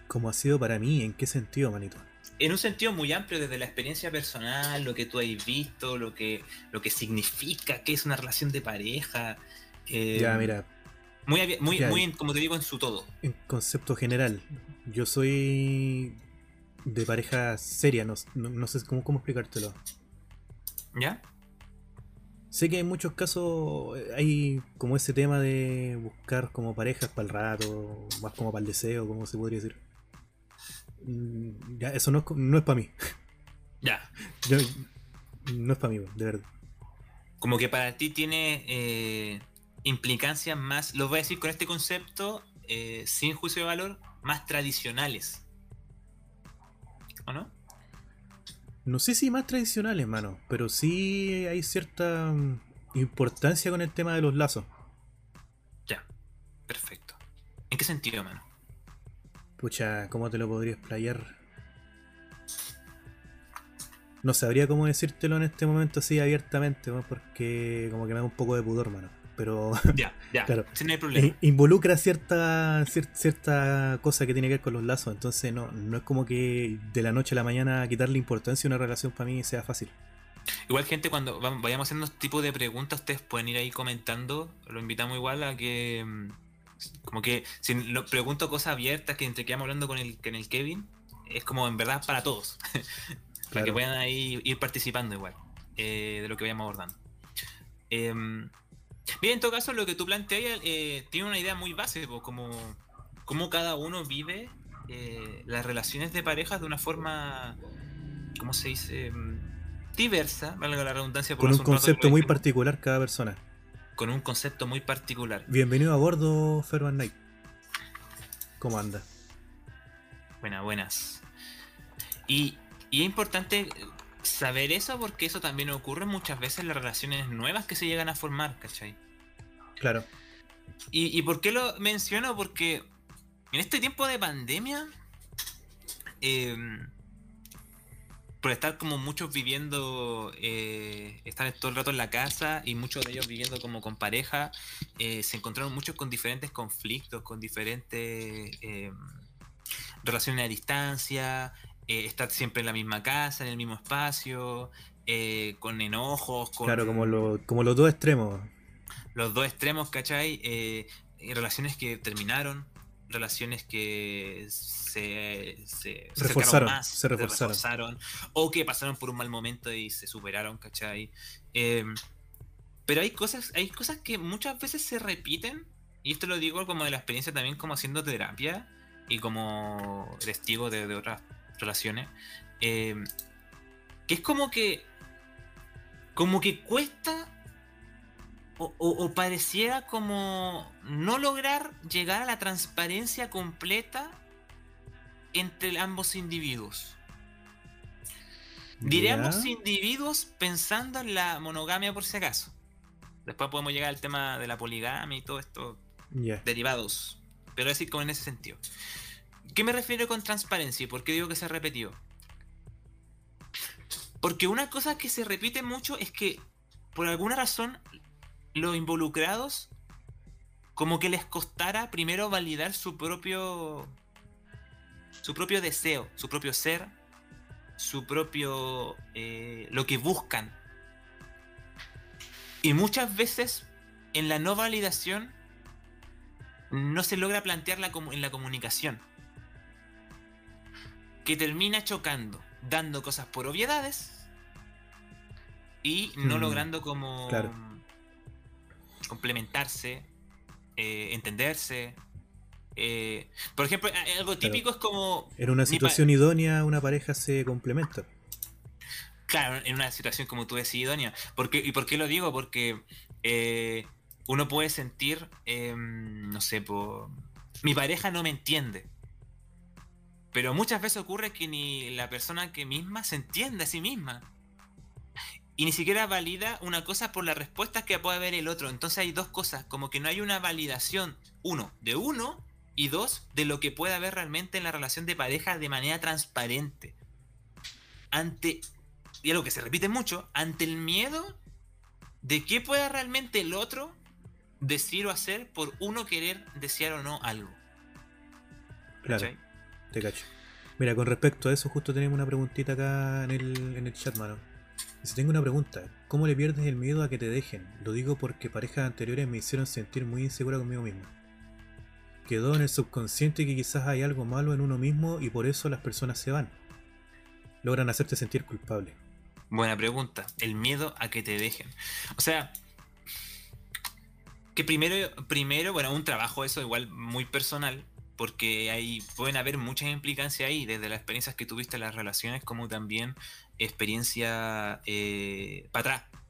¿Cómo ha sido para mí? ¿En qué sentido, manito? En un sentido muy amplio, desde la experiencia personal, lo que tú has visto, lo que, lo que significa, qué es una relación de pareja. eh, ya, mira, Muy, muy, Ya. muy en- como te digo, en su todo. en concepto general, yo soy de pareja seria, no, no- no sé cómo, cómo explicártelo. ¿Ya? Sé que en muchos casos eh, hay como ese tema de buscar como parejas para el rato, más como para el deseo, como se podría decir. Mm, Ya, eso no es, no es para mí. Ya. Yo- no es para mí, de verdad. Como que para ti tiene eh, implicancias más, lo voy a decir con este concepto, eh, sin juicio de valor, más tradicionales. ¿O no? No sé si más tradicionales, mano, pero sí hay cierta mm, importancia con el tema de los lazos. Ya. Perfecto. ¿En qué sentido, mano? Pucha, ¿cómo te lo podría explayar? No sabría cómo decírtelo en este momento así abiertamente, ¿no? porque como que me da un poco de pudor, mano. Pero Ya, ya. Claro. Sin no hay problema. eh, involucra cierta, cier- cierta cosa que tiene que ver con los lazos. Entonces no, no es como que de la noche a la mañana quitarle importancia a una relación para mí sea fácil. Igual, gente, cuando vayamos haciendo este tipo de preguntas, ustedes pueden ir ahí comentando. Lo invitamos igual a que. mm, Como que si lo pregunto cosas abiertas que entre que vamos hablando con el, con el Kevin, es como en verdad para todos. para que puedan ahí ir participando igual eh, de lo que vayamos abordando. Em, bien, en todo caso, lo que tú planteas eh, tiene una idea muy base, pues, como, como cada uno vive eh, las relaciones de pareja de una forma, ¿cómo se dice? Mm, Diversa, valga la redundancia. por Con un concepto muy particular cada persona. Con un concepto muy particular. Bienvenido a bordo, Ferman Knight. ¿Cómo anda? Buenas, buenas. Y, y es importante saber eso porque eso también ocurre muchas veces en las relaciones nuevas que se llegan a formar, ¿cachai? Claro. ¿Y, y por qué lo menciono? Porque en este tiempo de pandemia, eh, por estar como muchos viviendo, eh, estar todo el rato en la casa y muchos de ellos viviendo como con pareja, eh, se encontraron muchos con diferentes conflictos, con diferentes eh, relaciones a distancia, eh, estar siempre en la misma casa, en el mismo espacio, eh, con enojos, con Claro, como, lo, como los dos extremos. los dos extremos, ¿cachai? Eh, relaciones que terminaron, relaciones que se, se, Reforzaron, más, se reforzaron. reforzaron, o que pasaron por un mal momento y se superaron, ¿cachai? Eh, pero hay cosas, hay cosas que muchas veces se repiten, y esto lo digo como de la experiencia también como haciendo terapia y como testigo de, de otras relaciones, eh, que es como que como que cuesta o, o- o pareciera como no lograr llegar a la transparencia completa entre ambos individuos. Diré ambos individuos pensando en la monogamia por si acaso. Después podemos llegar al tema de la poligamia y todo esto derivados. Pero es decir, como en ese sentido. ¿Qué me refiero con transparencia y por qué digo que se ha repetido? Porque una cosa que se repite mucho es que, por alguna razón, los involucrados, como que les costara primero validar su propio. su propio deseo, su propio ser, su propio. eh, lo que buscan. Y muchas veces, en la no validación, no se logra plantear la comu- en la comunicación. Que termina chocando, dando cosas por obviedades y no Mm, logrando como claro. complementarse, eh, entenderse. eh, por ejemplo, algo típico es como En una situación idónea, una pareja se complementa. Claro, en una situación como tú decís, idónea. Porque, ¿Y por qué lo digo? Porque eh, uno puede sentir, em, no sé, mi pareja no me entiende. Pero muchas veces ocurre que ni la persona que misma se entiende a sí misma. y ni siquiera valida una cosa por las respuestas que puede haber el otro. Entonces hay dos cosas, como que no hay una validación, uno, de uno, y dos, de lo que puede haber realmente en la relación de pareja de manera transparente. Ante, y algo que se repite mucho, ante el miedo de qué pueda realmente el otro decir o hacer por uno querer desear o no algo. Claro, te cacho. Mira, con respecto a eso, justo tenemos una preguntita acá en el, en el chat, mano. Si tengo una pregunta, ¿cómo le pierdes el miedo a que te dejen? Lo digo porque parejas anteriores me hicieron sentir muy insegura conmigo mismo. Quedó en el subconsciente que quizás hay algo malo en uno mismo y por eso las personas se van. Logran hacerte sentir culpable. Buena pregunta. El miedo a que te dejen. O sea, que primero, primero, bueno, un trabajo eso igual muy personal, porque hay, pueden haber muchas implicancias ahí, desde las experiencias que tuviste en las relaciones, como también experiencia eh, para atrás.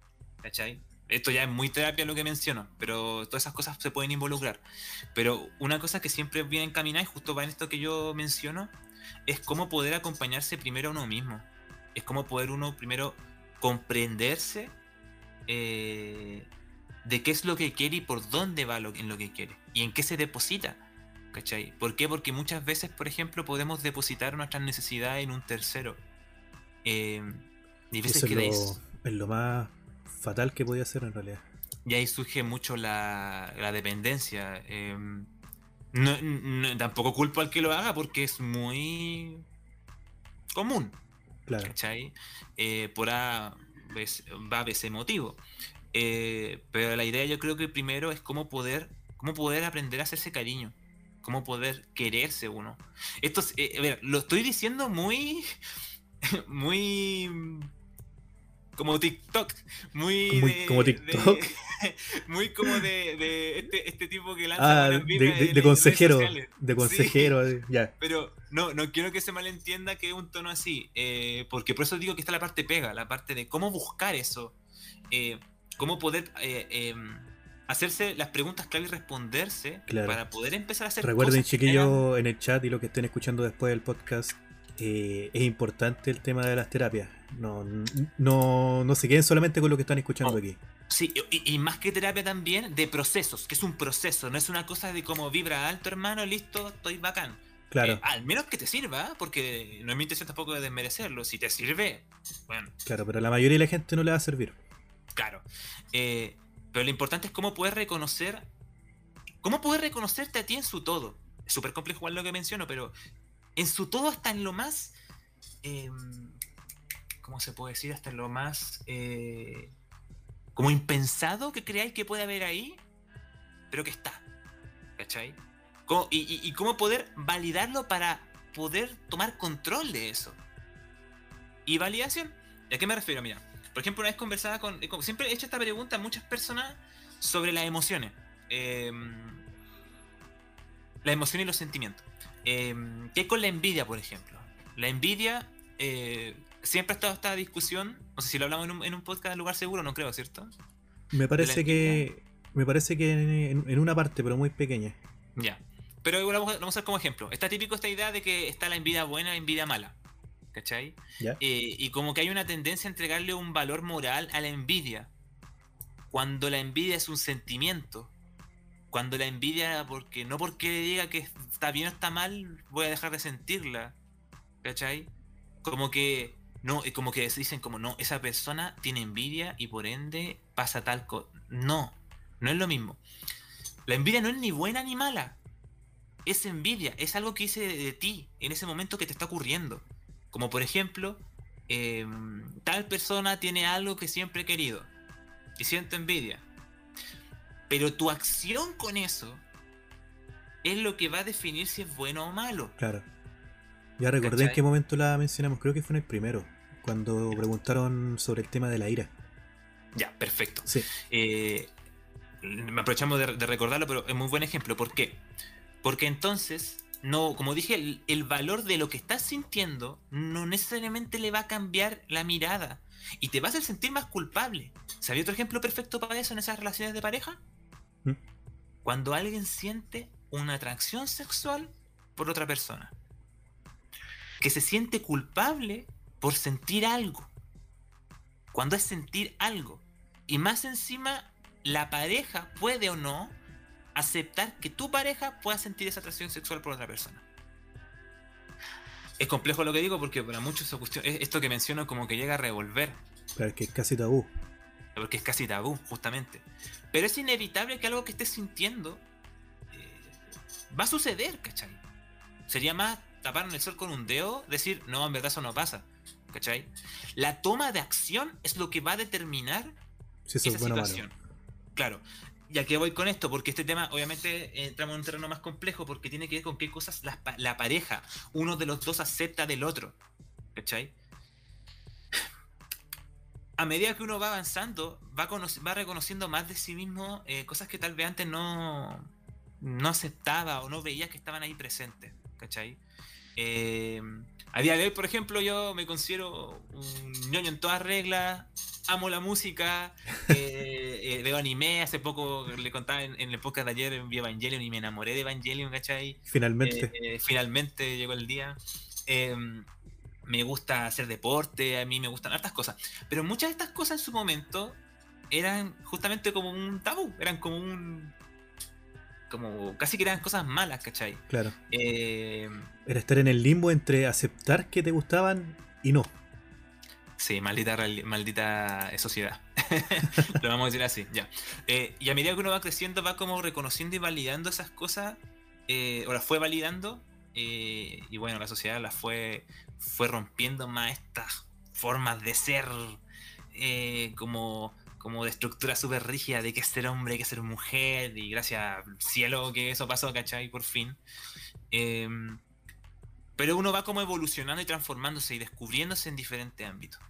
¿Cachai? Esto ya es muy terapia lo que menciono, pero todas esas cosas se pueden involucrar. Pero una cosa que siempre viene encaminada, y justo va en esto que yo menciono, es cómo poder acompañarse primero a uno mismo. Es cómo poder uno primero comprenderse eh, de qué es lo que quiere y por dónde va lo, en lo que quiere. Y en qué se deposita. ¿Cachai? ¿Por qué? Porque muchas veces, por ejemplo, podemos depositar nuestras necesidades en un tercero. Eh, y veces Eso es, lo, es lo más fatal que podía hacer en realidad. Y ahí surge mucho la, dependencia. Em, tampoco culpo al que lo haga porque es muy común. Claro. ¿Cachai? Eh, por A va a ese motivo. Eh, pero la idea yo creo que primero es cómo poder, cómo poder aprender a hacerse cariño. Cómo poder quererse uno. Esto eh, a ver, lo estoy diciendo muy. Muy como TikTok, muy, como TikTok. muy como de, este, este, tipo que lanza ah, de, consejero, de consejero, ya. Pero no, no quiero que se malentienda que es un tono así, eh, porque por eso digo que está la parte pega, la parte de cómo buscar eso, eh, cómo poder eh, em, hacerse las preguntas clave y responderse para poder empezar a hacer Recuerden, chiquillos, en el chat y lo que estén escuchando después del podcast, es importante el tema de las terapias no, no, no se queden solamente con lo que están escuchando oh, aquí. Sí, y, más que terapia también, de procesos, que es un proceso, no es una cosa de como vibra alto, hermano, listo, estoy bacán. Claro. Eh, al menos que te sirva, porque no es mi intención tampoco de desmerecerlo. Si te sirve, bueno. Claro, pero a la mayoría de la gente no le va a servir. Claro. Eh, pero lo importante es cómo puedes reconocer. ¿Cómo puedes reconocerte a ti en su todo? Es súper complejo igual lo que menciono, pero en su todo hasta en lo más. Em, ¿cómo se puede decir? Hasta lo más eh, como impensado que creáis que puede haber ahí, pero que está. ¿Cachai? y, cómo poder validarlo para poder tomar control de eso. Y validación. ¿A qué me refiero? Mira, por ejemplo, una vez conversaba con. Siempre he hecho esta pregunta a muchas personas sobre las emociones. Eh, las emociones y los sentimientos. Eh, ¿Qué con la envidia, por ejemplo? La envidia eh, siempre ha estado esta discusión. No sé si lo hablamos en un, podcast de lugar seguro, no creo, ¿cierto? Me parece que. Me parece que en, una parte, pero muy pequeña. Ya. Pero vamos a, vamos a usar como ejemplo. Está típico esta idea de que está la envidia buena y la envidia mala. ¿Cachai? Eh, y como que hay una tendencia a entregarle un valor moral a la envidia. Cuando la envidia es un sentimiento. Cuando la envidia, porque no porque diga que está bien o está mal, voy a dejar de sentirla. ¿Cachai? Como que no, como que dicen como no, esa persona tiene envidia y por ende pasa tal cosa. No, no es lo mismo. La envidia no es ni buena ni mala. Es envidia, es algo que dice de, ti en ese momento que te está ocurriendo. Como por ejemplo, em, tal persona tiene algo que siempre he querido y siento envidia. Pero tu acción con eso es lo que va a definir si es bueno o malo. Claro. Ya recordé en qué momento la mencionamos, creo que fue en el primero, cuando preguntaron sobre el tema de la ira. Ya, perfecto. Sí. Eh, me aprovechamos de, recordarlo, pero es muy buen ejemplo. ¿Por qué? Porque entonces, no, como dije, el, valor de lo que estás sintiendo no necesariamente le va a cambiar la mirada y te va a sentir más culpable. ¿Sabía otro ejemplo perfecto para eso en esas relaciones de pareja? ¿Mm? Cuando alguien siente una atracción sexual por otra persona que se siente culpable por sentir algo. cuando es sentir algo. Y más encima, la pareja puede o no aceptar que tu pareja pueda sentir esa atracción sexual por otra persona. Es complejo lo que digo porque para muchos esa cuestión, esto que menciono como que llega a revolver. Pero es que es casi tabú. Porque es casi tabú, justamente. Pero es inevitable que algo que estés sintiendo eh, va a suceder, ¿cachai? Sería más tapar en el sol con un dedo, decir, no, en verdad eso no pasa. ¿Cachai? La toma de acción es lo que va a determinar esa situación. Claro. Ya que voy con esto, porque este tema, obviamente, entramos en un terreno más complejo, porque tiene que ver con qué cosas la, pareja, uno de los dos acepta del otro. ¿Cachai? a medida que uno va avanzando, va, va reconociendo más de sí mismo eh, cosas que tal vez antes no, no aceptaba o no veía que estaban ahí presentes. ¿Cachai? Eh, a día de hoy, por ejemplo, yo me considero un ñoño en todas reglas, amo la música, eh, veo anime, hace poco le contaba en, el podcast de ayer, vi Evangelion y me enamoré de Evangelion, ¿cachai? Finalmente. finalmente llegó el día me gusta hacer deporte, a mí me gustan hartas cosas. Pero muchas de estas cosas en su momento eran justamente como un tabú, eran como un. como casi que eran cosas malas, ¿cachai? Claro. Eh, Era estar en el limbo entre aceptar que te gustaban y no. Sí, maldita, maldita sociedad. Lo vamos a decir así, ya. Eh, y a medida que uno va creciendo, va como reconociendo y validando esas cosas, eh, o las fue validando, y bueno, la sociedad las fue fue rompiendo más estas formas de ser eh, como, como de estructura súper rígida de que ser hombre, que ser mujer, y gracias al cielo que eso pasó, ¿cachai? Por fin. Em, pero uno va como evolucionando y transformándose y descubriéndose en diferentes ámbitos.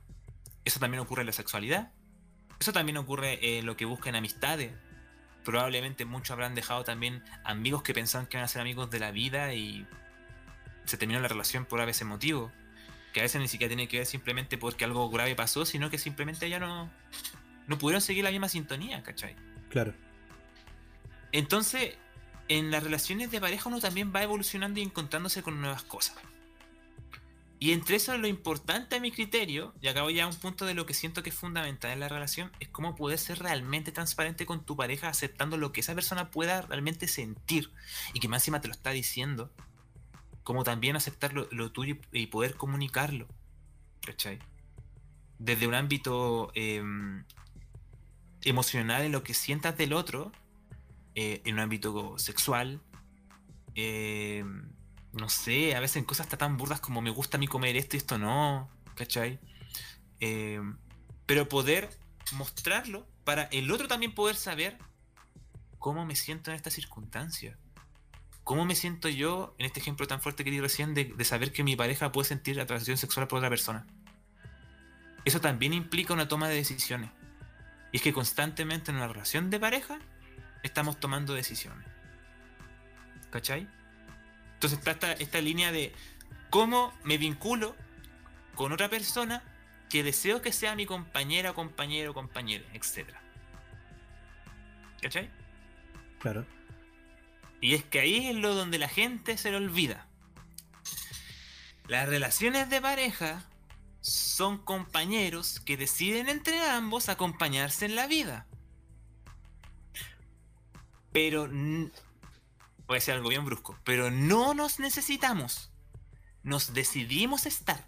Eso también ocurre en la sexualidad. Eso también ocurre en lo que buscan amistades. Probablemente muchos habrán dejado también amigos que pensaban que iban a ser amigos de la vida y se terminó la relación por a veces motivo que a veces ni siquiera tiene que ver simplemente porque algo grave pasó, sino que simplemente ya no, no pudieron seguir la misma sintonía, ¿cachai? Claro. Entonces, en las relaciones de pareja uno también va evolucionando y encontrándose con nuevas cosas. Y entre eso lo importante a mi criterio, y acabo ya a un punto de lo que siento que es fundamental en la relación, es cómo poder ser realmente transparente con tu pareja aceptando lo que esa persona pueda realmente sentir y que más encima te lo está diciendo como también aceptar lo, tuyo y poder comunicarlo. ¿Cachai? Desde un ámbito em, emocional en lo que sientas del otro, eh, en un ámbito sexual, em, no sé, a veces en cosas tan burdas como me gusta a mí comer esto y esto no, ¿cachai? Em, pero poder mostrarlo para el otro también poder saber cómo me siento en esta circunstancia. ¿Cómo me siento yo, en este ejemplo tan fuerte que di recién, de, saber que mi pareja puede sentir atracción sexual por otra persona? Eso también implica una toma de decisiones. Y es que constantemente en una relación de pareja estamos tomando decisiones. ¿Cachai? Entonces está esta, esta línea de cómo me vinculo con otra persona que deseo que sea mi compañera, compañero, compañera, etc. ¿Cachai? Claro. Y es que ahí es lo donde la gente se le olvida. Las relaciones de pareja son compañeros que deciden entre ambos acompañarse en la vida. Pero voy a decir algo bien brusco, pero no nos necesitamos. Nos decidimos estar.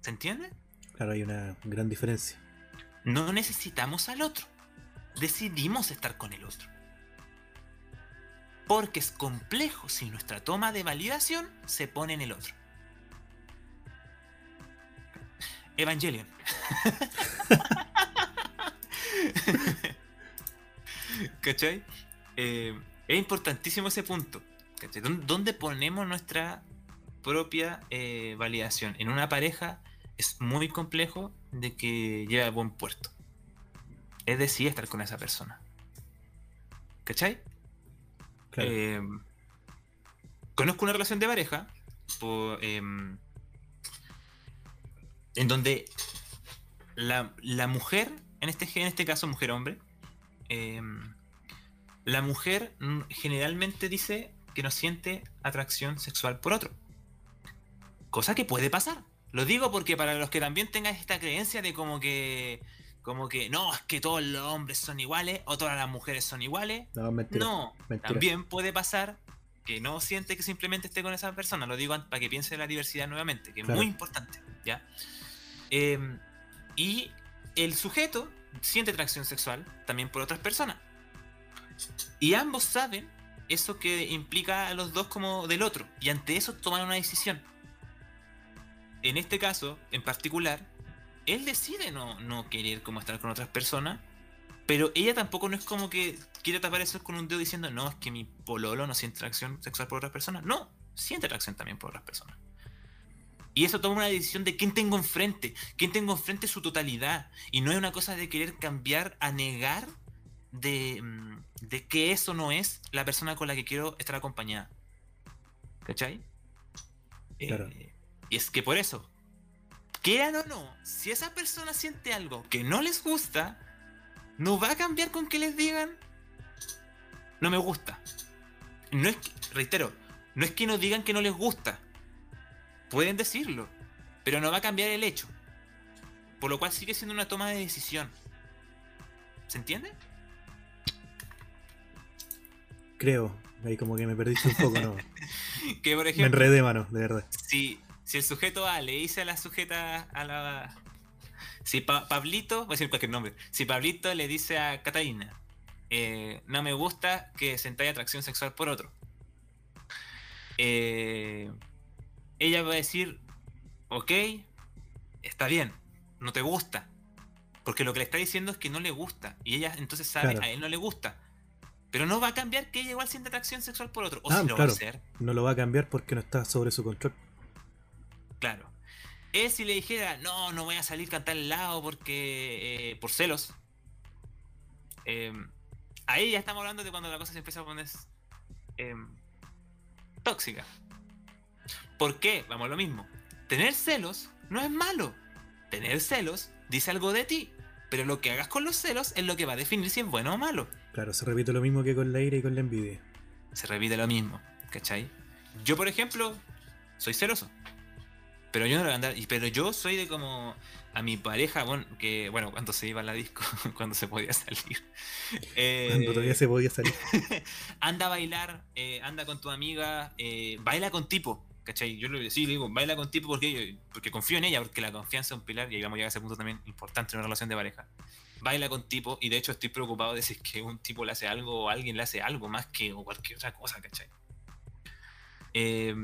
¿Se entiende? Claro, hay una gran diferencia. No necesitamos al otro. Decidimos estar con el otro. Porque es complejo si nuestra toma de validación se pone en el otro. Evangelion. ¿Cachai? Eh, es importantísimo ese punto. ¿Dónde ponemos nuestra propia eh, validación? En una pareja es muy complejo de que llegue a buen puerto. Es decir, estar con esa persona. ¿Cachai? Em, conozco una relación de pareja em, en donde la, mujer, en este, en este caso mujer-hombre, em, la mujer generalmente dice que no siente atracción sexual por otro. Cosa que puede pasar. Lo digo porque para los que también tengan esta creencia de como que como que no, es que todos los hombres son iguales o todas las mujeres son iguales. No, mentira. No, mentira. también puede pasar que no siente que simplemente esté con esa persona. Lo digo para que piense en la diversidad nuevamente, que es muy importante, ¿ya? Eh, y el sujeto siente atracción sexual también por otras personas. Y ambos saben eso que implica a los dos como del otro. Y ante eso toman una decisión. En este caso, en particular, él decide no, no querer como estar con otras personas. Pero ella tampoco no es como que quiere tapar eso con un dedo diciendo, no, es que mi pololo no siente atracción sexual por otras personas. No, siente atracción también por otras personas. Y eso toma una decisión de quién tengo enfrente, quién tengo enfrente su totalidad. Y no es una cosa de querer cambiar a negar de, mm, de que eso no es la persona con la que quiero estar acompañada. ¿Cachai? Claro. Eh, y es que por eso, quieran o no, si esa persona siente algo que no les gusta, no va a cambiar con que les digan, no me gusta. No es que, reitero, no es que nos digan que no les gusta. Pueden decirlo, pero no va a cambiar el hecho. Por lo cual sigue siendo una toma de decisión. ¿Se entiende? Creo. Ahí como que me perdiste un poco, ¿no? Que por me ejemplo, enredé, mano, de verdad. si, si el sujeto A le dice a la sujeta a la. Si Pa- Pablito, voy a decir cualquier nombre. Si Pablito le dice a Catalina, eh, no me gusta que sentáis atracción sexual por otro. Eh, ella va a decir, ok, está bien, no te gusta. Porque lo que le está diciendo es que no le gusta. Y ella entonces sabe, Claro. a él no le gusta. Pero no va a cambiar que ella igual siente atracción sexual por otro. O Ah, si lo claro. va a hacer. No lo va a cambiar porque no está sobre su control. Claro. Él si le dijera, no, no voy a salir cantar al lado porque. eh, por celos. eh, ahí ya estamos hablando de cuando la cosa se empieza a poner. eh, tóxica. ¿Por qué? Vamos a lo mismo. Tener celos no es malo. Tener celos dice algo de ti. Pero lo que hagas con los celos es lo que va a definir si es bueno o malo. Claro, se repite lo mismo que con la ira y con la envidia. se repite lo mismo, ¿cachai? Yo, por ejemplo, soy celoso. Pero yo no lo voy a andar. Pero yo soy de como a mi pareja, bueno, que, bueno, cuando se iba a la disco, cuando se podía salir. eh, Cuando todavía se podía salir. anda a bailar, eh, anda con tu amiga, eh, baila con tipo. ¿Cachai? Yo le, sí, le digo, baila con tipo porque, porque confío en ella, porque la confianza es un pilar y ahí vamos a llegar a ese punto también importante en una relación de pareja. Baila con tipo y de hecho estoy preocupado de si es que un tipo le hace algo o alguien le hace algo más que cualquier otra cosa, ¿cachai? Eh,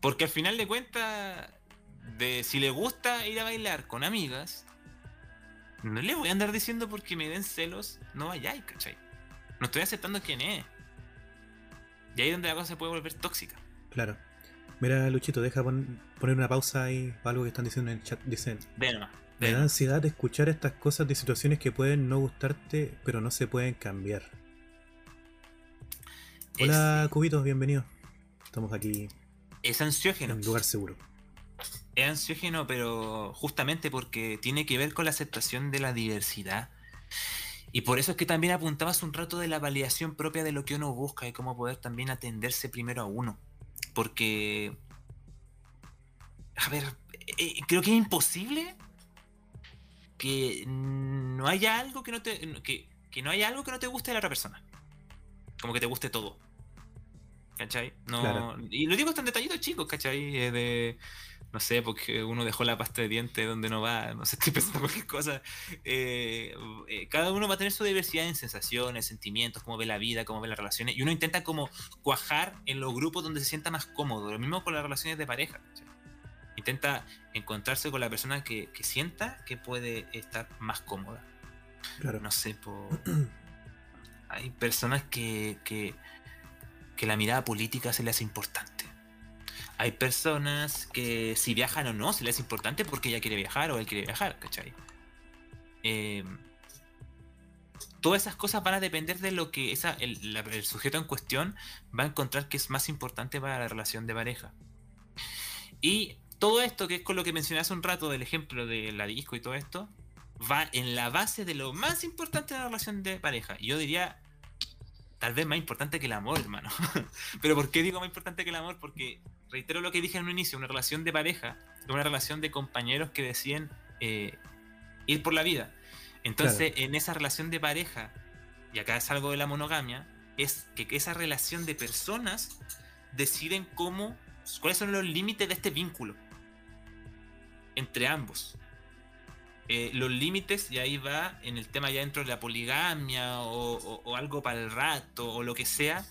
porque al final de cuentas, de si le gusta ir a bailar con amigas, no le voy a andar diciendo porque me den celos, no vayáis, ¿cachai? No estoy aceptando quién es. Y ahí es donde la cosa se puede volver tóxica. Claro. Mira, Luchito, deja pon- poner una pausa ahí para algo que están diciendo en el chat. Dicen, Ve nomás. Me da ansiedad escuchar estas cosas de situaciones que pueden no gustarte, pero no se pueden cambiar. Hola, Cubitos, bienvenido. Estamos aquí Es, es ansiógeno. en un lugar seguro. Es ansiógeno, pero justamente porque tiene que ver con la aceptación de la diversidad. Y por eso es que también apuntabas un rato de la validación propia de lo que uno busca y cómo poder también atenderse primero a uno. Porque, a ver, eh, creo que es imposible que no haya algo que no te que, que no haya algo que no te guste de la otra persona. Como que te guste todo. ¿Cachai? No, Claro. Y lo digo hasta en detallitos chicos, ¿cachai? Eh, De, no sé, porque uno dejó la pasta de dientes donde no va, no sé, estoy pensando en cualquier cosa. Eh, eh, cada uno va a tener su diversidad en sensaciones, sentimientos, cómo ve la vida, cómo ve las relaciones, y uno intenta como cuajar en los grupos donde se sienta más cómodo. Lo mismo con las relaciones de pareja. ¿cachai? Intenta encontrarse con la persona que, que sienta que puede estar más cómoda. Claro. No sé, hay personas que, que, que la mirada política se le hace importante. Hay personas que si viajan o no se le hace importante porque ella quiere viajar o él quiere viajar, ¿cachai? Eh, todas esas cosas van a depender de lo que esa, el, la- el sujeto en cuestión va a encontrar que es más importante para la relación de pareja. Y todo esto, que es con lo que mencioné hace un rato del ejemplo de la disco y todo esto, va en la base de lo más importante de la relación de pareja. Y yo diría, tal vez más importante que el amor, hermano. Pero ¿por qué digo más importante que el amor? Porque reitero lo que dije en un inicio, una relación de pareja, una relación de compañeros que deciden eh, ir por la vida. Entonces, en esa relación de pareja, y acá es algo de la monogamia, es que esa relación de personas deciden cómo, cuáles son los límites de este vínculo entre ambos. Eh, los límites, y ahí va en el tema ya dentro de la poligamia o, algo para el rato o lo que sea,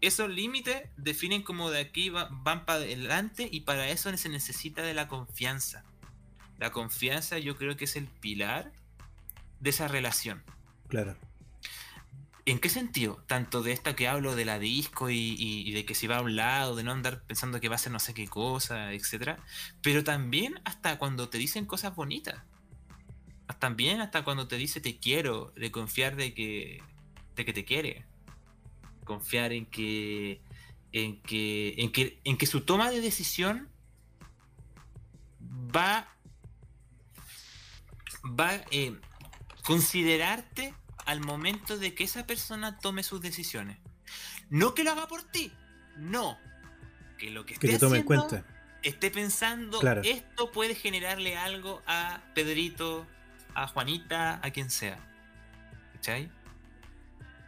esos límites definen como de aquí van para adelante y para eso se necesita de la confianza. La confianza yo creo que es el pilar de esa relación. Claro. ¿En qué sentido? Tanto de esta que hablo de la disco y, de que si va a un lado, de no andar pensando que va a ser no sé qué cosa, etcétera. Pero también hasta cuando te dicen cosas bonitas. También hasta cuando te dice te quiero, de confiar de que, de que te quiere. Confiar en que, en que, en que, en que su toma de decisión va, va a eh, considerarte al momento de que esa persona tome sus decisiones. No que lo haga por ti, no. Que lo que esté tome en cuenta. esté pensando, esto puede generarle algo a Pedrito, a Juanita, a quien sea. ¿Cachai?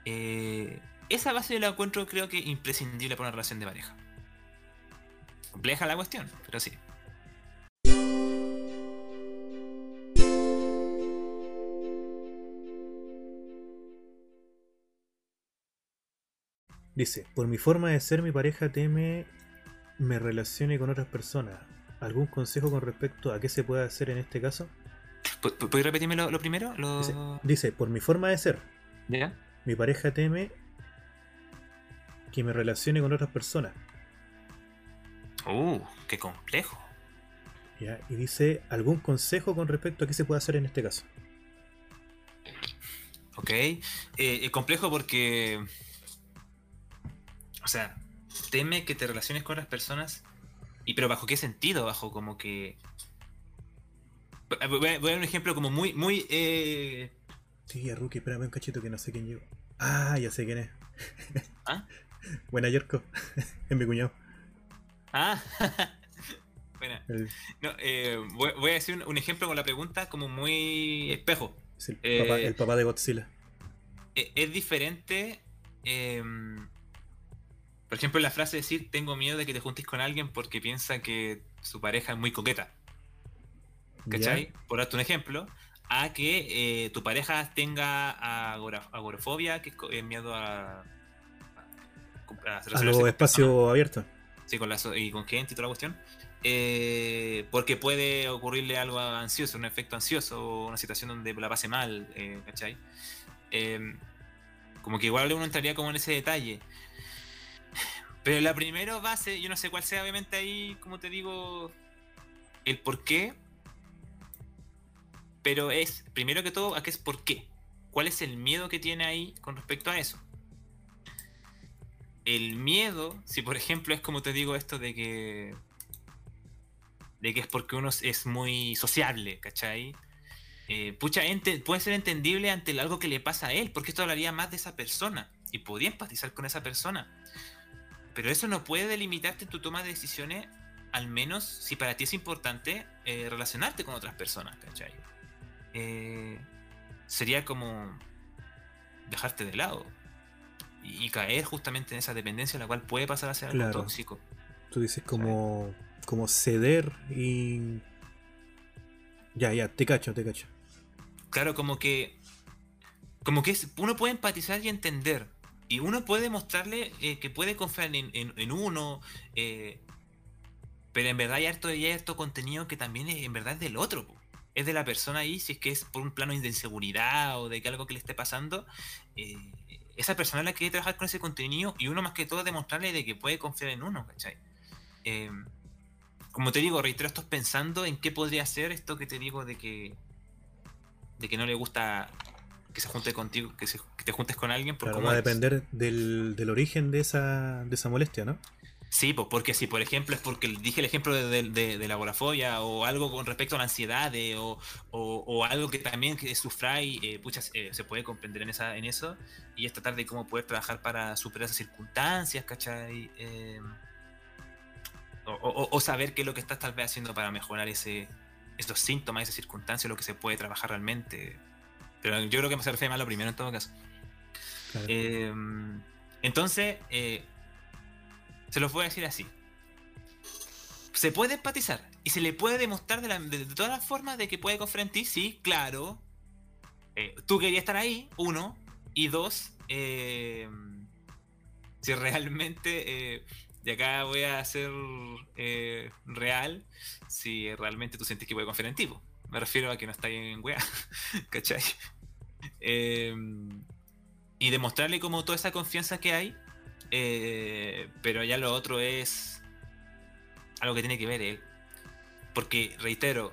Eh, esa base yo la encuentro creo que imprescindible para una relación de pareja. Compleja la cuestión, pero sí. Dice, por mi forma de ser, mi pareja teme me relacione con otras personas. ¿Algún consejo con respecto a qué se puede hacer en este caso? ¿Puedes repetirme lo, primero? Dice, por mi forma de ser, mi pareja teme que me relacione con otras personas. Uh, qué complejo. Y dice, ¿algún consejo con respecto a qué se puede hacer en este caso? Ok, eh, eh complejo porque o sea, teme que te relaciones con otras personas. Y pero bajo qué sentido? Bajo como que. Voy a, dar un ejemplo como muy, muy. Eh... Sí, Rookie, espérame un cachito que no sé quién llevo. Ah, ya sé quién es. ¿Ah? Buena, Yerko. es mi cuñado. Ah, buena. No, eh, voy, a decir un, ejemplo con la pregunta como muy espejo. el, papá, el, papá, de Godzilla. Eh, es diferente. Eh, por ejemplo, la frase decir, tengo miedo de que te juntes con alguien porque piensa que su pareja es muy coqueta. ¿Cachai? Por darte un ejemplo, a que eh, tu pareja tenga agorafobia, que es miedo a, a, a espacio abierto. Sí, con la, y con gente y toda la cuestión. Eh, porque puede ocurrirle algo ansioso, un efecto ansioso, una situación donde la pase mal, eh, ¿cachai? como que igual uno entraría como en ese detalle. Pero la primera base, yo no sé cuál sea, obviamente ahí, como te digo, el por qué. Pero es, primero que todo, ¿a qué es por qué? ¿Cuál es el miedo que tiene ahí con respecto a eso? El miedo, si por ejemplo es como te digo esto de que. de que es porque uno es muy sociable, ¿cachai? Eh, pucha, puede ser entendible ante algo que le pasa a él, porque esto hablaría más de esa persona y podría empatizar con esa persona. Pero eso no puede delimitarte en tu toma de decisiones, al menos si para ti es importante eh, relacionarte con otras personas, ¿cachai? Eh, sería como dejarte de lado y, caer justamente en esa dependencia, la cual puede pasar a ser algo tóxico. Tú dices como, como ceder y... Ya, ya, te cacho, te cacho. Claro, como que... Como que uno puede empatizar y entender, y uno puede mostrarle eh, que puede confiar en, uno, eh, pero en verdad hay harto, hay contenido que también es, en verdad es del otro. Es de la persona ahí, si es que es por un plano de inseguridad o de que algo que le esté pasando. Eh, esa persona la quiere trabajar con ese contenido y uno más que todo demostrarle de que puede confiar en uno, ¿cachai? como te digo, reitero, esto pensando en qué podría ser esto que te digo de que de que no le gusta que se junte contigo, que, te juntes con alguien. Por va a depender del, origen de esa, de esa molestia, ¿no? Sí, pues porque si por ejemplo es porque dije el ejemplo de, la agorafobia o algo con respecto a la ansiedad o, algo que también que sufráis, eh, eh, se puede comprender en, esa, en eso y es tratar de cómo poder trabajar para superar esas circunstancias, ¿cachai? Eh, o, saber qué es lo que estás tal vez haciendo para mejorar ese, esos síntomas, esas circunstancias, lo que se puede trabajar realmente. Pero yo creo que me se refiere más a lo primero en todo caso. Em, entonces, eh, se los voy a decir así. Se puede empatizar y se le puede demostrar de, todas las formas de que puede confiar en ti, sí, claro. Eh, tú querías estar ahí, uno. Y dos, eh, si realmente y acá voy a ser eh, real si realmente tú sientes que puede confiar en ti. Me refiero a que no está en weá. ¿Cachai? Em, y demostrarle como toda esa confianza que hay. Eh, pero ya lo otro es algo que tiene que ver él. Porque, reitero,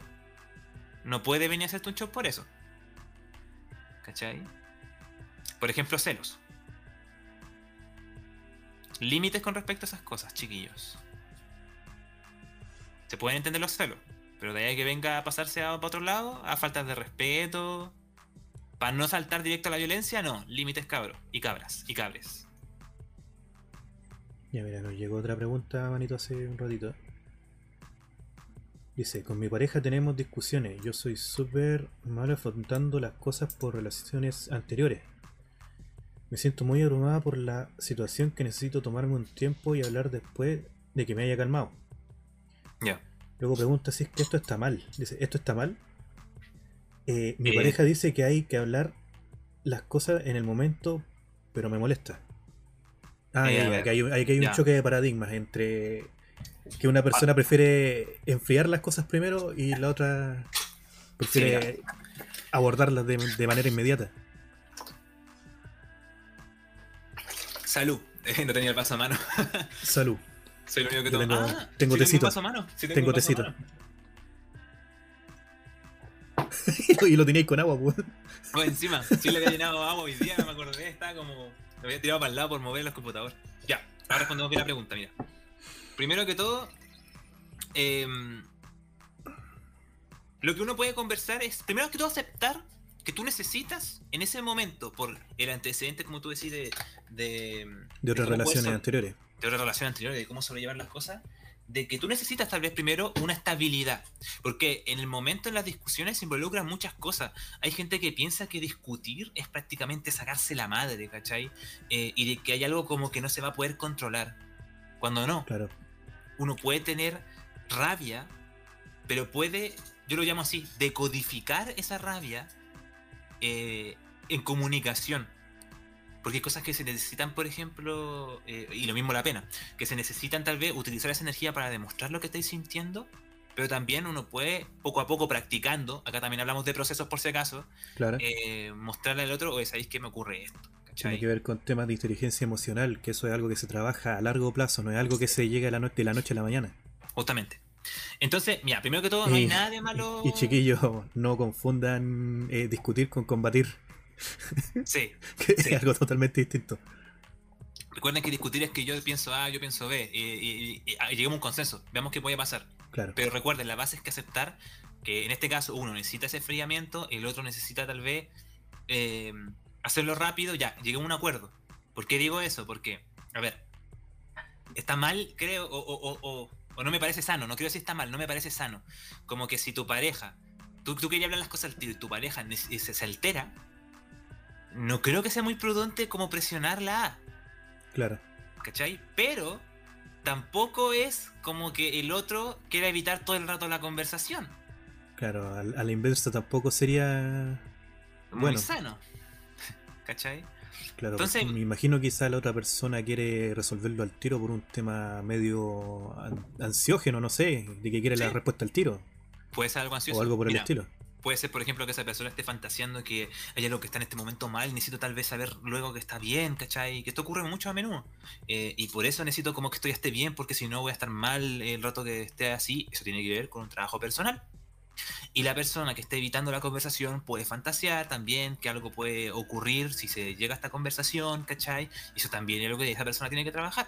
no puede venir a hacerte un show por eso. ¿Cachai? Por ejemplo, celos. Límites con respecto a esas cosas, chiquillos. Se pueden entender los celos, pero de ahí que venga a pasarse a, otro lado, a faltas de respeto, para no saltar directo a la violencia, no, límites cabros y cabras y cabres. Ya mira, nos llegó otra pregunta, manito, hace un ratito. Dice, con mi pareja tenemos discusiones, yo soy súper malo afrontando las cosas por relaciones anteriores. Me siento muy abrumada por la situación que necesito tomarme un tiempo y hablar después de que me haya calmado. Ya. Luego pregunta si es que esto está mal. Dice, ¿esto está mal? Eh, mi eh. pareja dice que hay que hablar las cosas en el momento, pero me molesta. Ah, eh, que hay, un choque de paradigmas entre que una persona prefiere enfriar las cosas primero y la otra prefiere abordarlas de manera inmediata. Salud. no tenía el paso a mano. Salud. Soy lo único que tengo. Ah, tengo tecito. A mano? tengo, tecito. y lo teníais con agua, pues. Oh, encima, si le había llenado agua hoy día, me acordé, estaba como. Lo había tirado para el lado por mover los computadores. Ya, ahora respondemos bien la pregunta, mira. Primero que todo, em, lo que uno puede conversar es, primero que todo, aceptar que tú necesitas en ese momento, por el antecedente, como tú decís, de. De, otras relaciones anteriores. De otras relaciones anteriores, de cómo sobrellevar las cosas. De que tú necesitas tal vez primero una estabilidad. Porque en el momento en las discusiones se involucran muchas cosas. Hay gente que piensa que discutir es prácticamente sacarse la madre, ¿cachai? Eh, y de que hay algo como que no se va a poder controlar. Cuando no. Claro. Uno puede tener rabia, pero puede, yo lo llamo así, decodificar esa rabia eh, en comunicación. Porque hay cosas que se necesitan, por ejemplo, eh, y lo mismo la pena, que se necesitan tal vez utilizar esa energía para demostrar lo que estáis sintiendo, pero también uno puede, poco a poco practicando, acá también hablamos de procesos por si acaso, claro. eh, mostrarle al otro, oye, ¿sabéis que me ocurre esto? Tiene que ver con temas de inteligencia emocional, que eso es algo que se trabaja a largo plazo, no es algo que se llega la noche, de la noche a la mañana. Justamente. Entonces, mira, primero que todo, no hay nada de malo. Y chiquillos, no confundan eh, discutir con combatir. Sí. es algo totalmente distinto. Recuerden que discutir es que yo pienso A, yo pienso B, y, lleguemos a un consenso, veamos qué puede pasar. Claro. Pero recuerden, la base es que aceptar que en este caso uno necesita ese enfriamiento, el otro necesita tal vez eh, hacerlo rápido, ya, lleguemos a un acuerdo. ¿Por qué digo eso? Porque, a ver, está mal, creo, o o no me parece sano, no quiero decir está mal, no me parece sano. Como que si tu pareja, tú, tú querías hablar las cosas al tiro y tu pareja se, se, altera, no creo que sea muy prudente como presionarla Claro. ¿Cachai? Pero tampoco es como que el otro quiera evitar todo el rato la conversación. Claro, a, la inversa tampoco sería. Muy bueno. sano. ¿Cachai? Claro, Entonces, me imagino quizá la otra persona quiere resolverlo al tiro por un tema medio ansiógeno, no sé, de que quiere la respuesta al tiro. Puede ser algo ansioso. O algo por el estilo. Puede ser, por ejemplo, que esa persona esté fantaseando que hay algo que está en este momento mal, necesito tal vez saber luego que está bien, ¿cachai? Que esto ocurre mucho a menudo. Eh, y por eso necesito como que esto ya esté bien, porque si no voy a estar mal el rato que esté así. Eso tiene que ver con un trabajo personal. Y la persona que esté evitando la conversación puede fantasear también que algo puede ocurrir si se llega a esta conversación, ¿cachai? Eso también es lo que esa persona tiene que trabajar.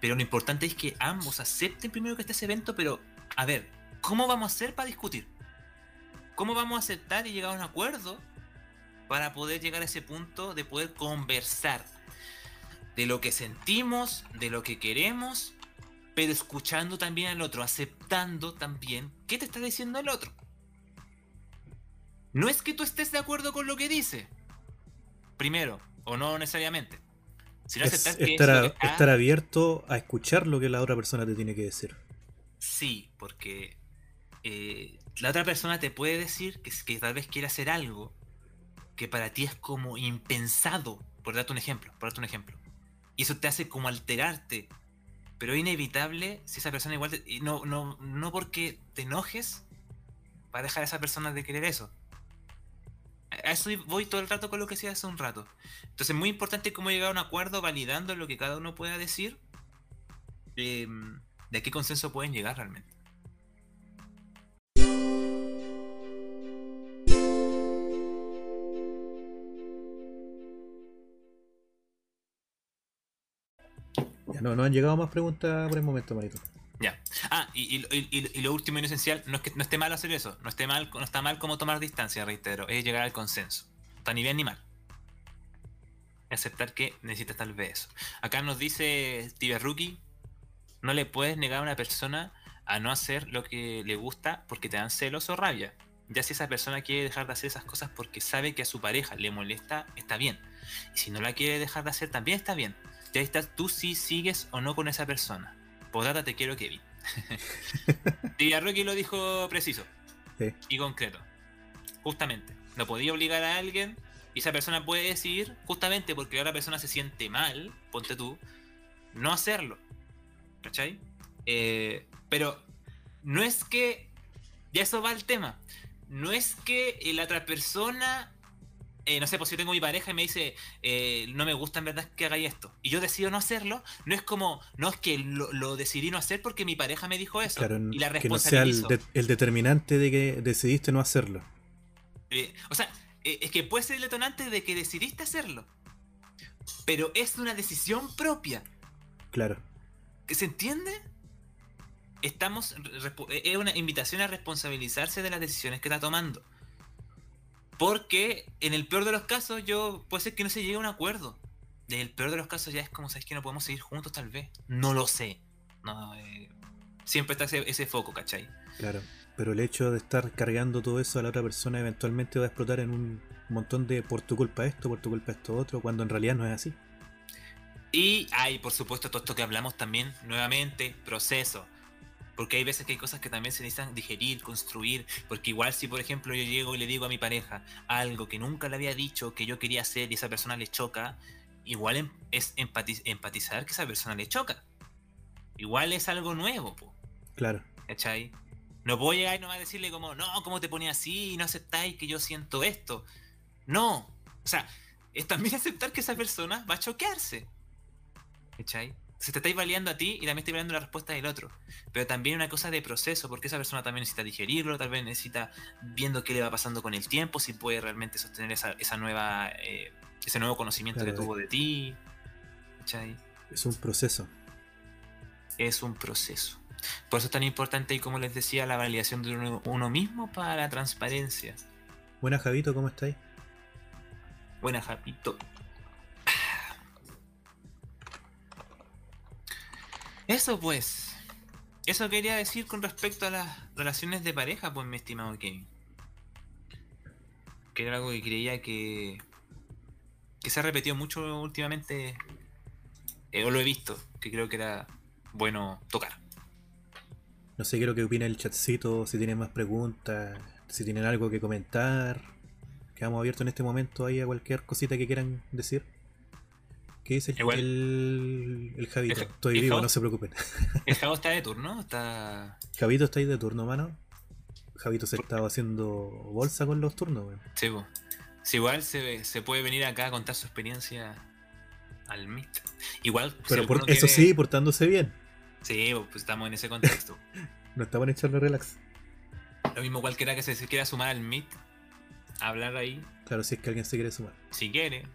Pero lo importante es que ambos acepten primero que esté ese evento, pero a ver, ¿cómo vamos a hacer para discutir? ¿Cómo vamos a aceptar y llegar a un acuerdo para poder llegar a ese punto de poder conversar de lo que sentimos, de lo que queremos pero escuchando también al otro, aceptando también qué te está diciendo el otro. No es que tú estés de acuerdo con lo que dice, primero, o no necesariamente. Sino Es- aceptar que estar, a- está- abierto a escuchar lo que la otra persona te tiene que decir. Sí, porque eh, la otra persona te puede decir que, que tal vez quiere hacer algo que para ti es como impensado, por darte un ejemplo, por darte un ejemplo. Y eso te hace como alterarte. Pero es inevitable si esa persona igual... te- no, no, no porque te enojes, va a dejar a esa persona de querer eso. A eso voy todo el rato con lo que decía hace un rato. Entonces es muy importante cómo llegar a un acuerdo validando lo que cada uno pueda decir. eh, de qué consenso pueden llegar realmente. No, no han llegado más preguntas por el momento, manito. Ya. Ah, y, y- y- lo último y lo esencial, no es que no esté mal hacer eso, no esté mal, no está mal como tomar distancia, reitero, es llegar al consenso. Está ni bien ni mal. Aceptar que necesitas tal vez eso. Acá nos dice Tibia Rookie, no le puedes negar a una persona a no hacer lo que le gusta porque te dan celos o rabia. Ya si esa persona quiere dejar de hacer esas cosas porque sabe que a su pareja le molesta, está bien. Y si no la quiere dejar de hacer, también está bien. Ya estás tú si sigues o no con esa persona. Podata te quiero, Kevin. Tibia Rookie lo dijo preciso Sí. y concreto. Justamente. No podía obligar a alguien y esa persona puede decidir, justamente porque la otra persona se siente mal, ponte tú, no hacerlo. ¿Cachai? Eh, pero no es que. Ya eso va al tema. No es que la otra persona. Eh, no sé, pues si yo tengo mi pareja y me dice, eh, no me gusta en verdad que hagáis esto, y yo decido no hacerlo, no es como, no es que lo, lo decidí no hacer porque mi pareja me dijo eso, Claro, y la que no sea el, responsabilizo. de- el determinante de que decidiste no hacerlo. Eh, o sea, es que puede ser el detonante de que decidiste hacerlo. Pero es una decisión propia. Claro. ¿Que ¿Se entiende? Estamos. Es una invitación a responsabilizarse de las decisiones que está tomando. Porque en el peor de los casos, yo puede ser que no se llegue a un acuerdo. En el peor de los casos ya es como, ¿sabes que no podemos seguir juntos tal vez? No lo sé. No, eh, siempre está ese, ese foco, ¿cachai? Claro. Pero el hecho de estar cargando todo eso a la otra persona eventualmente va a explotar en un montón de por tu culpa esto, por tu culpa esto otro, cuando en realidad no es así. Y hay, por supuesto, todo esto que hablamos también, nuevamente, proceso. Porque hay veces que hay cosas que también se necesitan digerir, construir. Porque igual si, por ejemplo, yo llego y le digo a mi pareja algo que nunca le había dicho, que yo quería hacer y esa persona le choca, igual em- es empati- empatizar que esa persona le choca. Igual es algo nuevo, po, Claro. ¿cachai? No puedo llegar y nomás decirle como, no, ¿cómo te pones así y no aceptáis que yo siento esto? No. O sea, es también aceptar que esa persona va a choquearse. ¿Cachai? Se te estáis validando a ti y también estoy validando la respuesta del otro. Pero también una cosa de proceso, porque esa persona también necesita digerirlo, tal vez necesita viendo qué le va pasando con el tiempo, si puede realmente sostener esa, esa nueva, eh, ese nuevo conocimiento Claro, que tuvo de ti. ¿Cachai? Es un proceso. Es un proceso. Por eso es tan importante y como les decía, la validación de uno, uno mismo para la transparencia. Buena Javito, ¿cómo estáis? Buena, Japito. Eso pues. Eso quería decir con respecto a las relaciones de pareja, pues mi estimado Kevin. Que era algo que creía que. que se ha repetido mucho últimamente. eh, o lo he visto, que creo que era bueno tocar. No sé lo que opina el chatcito, si tienen más preguntas, si tienen algo que comentar. Quedamos abiertos en este momento ahí a cualquier cosita que quieran decir. ¿Qué dice el, Igual. el, el Javito? El Estoy vivo, Javo- no se preocupen. El Javo está de turno, está. Javito está ahí de turno, mano. Javito se estaba haciendo bolsa con los turnos, weón. Sí. Si igual se, se puede venir acá a contar su experiencia al Meet. Igual. si Pero por, alguno eso quiere- sí, portándose bien. Sí, pues estamos en ese contexto. No estaban echando relax. Lo mismo cualquiera que se, se quiera sumar al a hablar ahí, Claro, si es que alguien se quiere sumar. si quiere.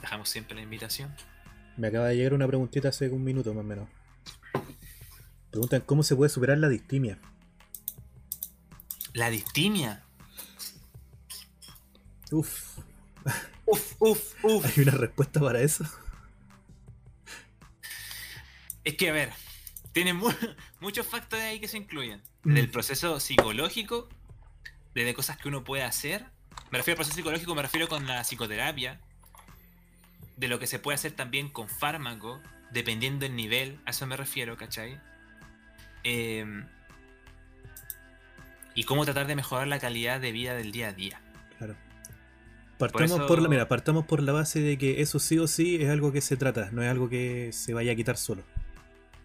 Dejamos siempre la invitación. Me acaba de llegar una preguntita hace un minuto más o menos. Preguntan cómo se puede superar la distimia. La distimia. Uf, Uf, uf, uf. ¿hay una respuesta para eso? Es que, a ver, tiene muchos factores ahí que se incluyen. Mm. Del proceso psicológico, desde cosas que uno puede hacer. Me refiero al proceso psicológico, me refiero con la psicoterapia. De lo que se puede hacer también con fármaco, dependiendo del nivel, a eso me refiero, ¿cachai? Eh, y cómo tratar de mejorar la calidad de vida del día a día. Claro. Partamos por, eso- la, mira, partamos por la base de que eso sí o sí es algo que se trata, no es algo que se vaya a quitar solo.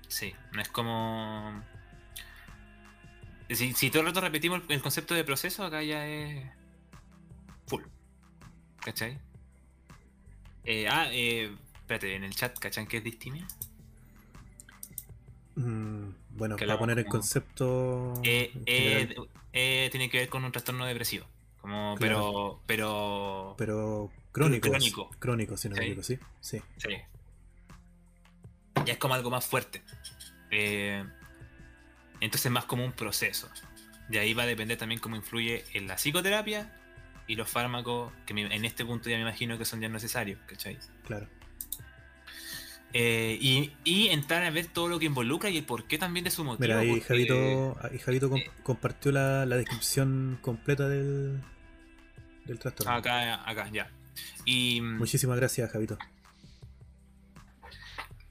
Sí, no es como. Si, si todo el rato repetimos el concepto de proceso, acá ya es. Full. ¿Cachai? Eh, ah, eh, espérate, en el chat, ¿cachan que es distimia? Mm, bueno, para poner el concepto. Eh, eh, eh, tiene que ver con un trastorno depresivo. Como, Claro. pero. Pero. pero crónico. crónico. Crónico, si no sí. Sí. Sí. Ya es como algo más fuerte. Eh, entonces más como un proceso. De ahí va a depender también cómo influye en la psicoterapia y los fármacos, que me- en este punto ya me imagino que son ya necesarios, ¿cachai? Claro. Eh, y, y entrar a ver todo lo que involucra y el porqué también de su motivo. Mira, ahí porque- Javito, ahí Javito com- eh, compartió la, la descripción completa del, del trastorno. Acá, acá, ya. Y, Muchísimas gracias, Javito.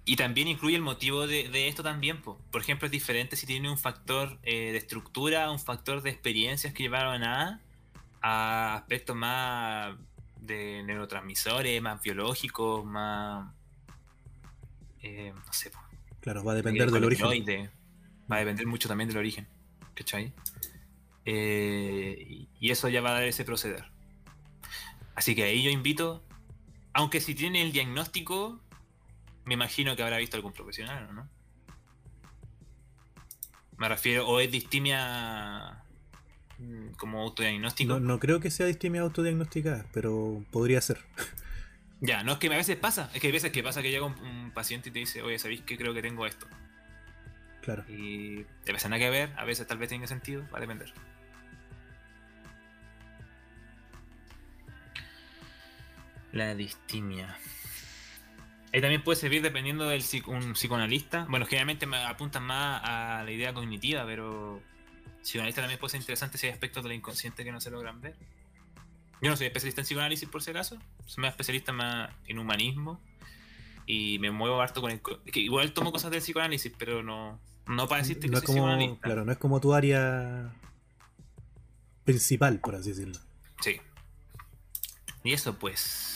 Y también incluye el motivo de, de esto también. po. Por ejemplo, es diferente si tiene un factor eh, de estructura, un factor de experiencias que llevaron a, a aspectos más de neurotransmisores, más biológicos, más... eh, no sé. Claro, va a depender eh, del origen. Va a depender mucho también del origen. ¿Cachai? Eh, y- eso ya va a dar ese proceder. Así que ahí yo invito, aunque si tiene el diagnóstico, me imagino que habrá visto algún profesional, ¿o ¿no? Me refiero, o es distimia mm, como autodiagnóstico. No, no creo que sea distimia autodiagnosticada, pero podría ser. Ya, no es que a veces pasa, es que hay veces que pasa que llega un, un paciente y te dice, oye, ¿sabéis que creo que tengo esto? Claro. Y a veces nada que ver, a veces tal vez tenga sentido, va a depender. La distimia. Ahí también puede servir dependiendo del un psicoanalista. Bueno, generalmente me apuntan más a la idea cognitiva, pero psicoanalista también puede ser interesante si hay aspectos de la inconsciente que no se logran ver. Yo no soy especialista en psicoanálisis por si acaso, soy más especialista más en humanismo y me muevo harto con el... que igual tomo cosas del psicoanálisis, pero no, no para decirte que No es soy como, psicoanalista. claro, no es como tu área principal, por así decirlo. Sí. Y eso pues...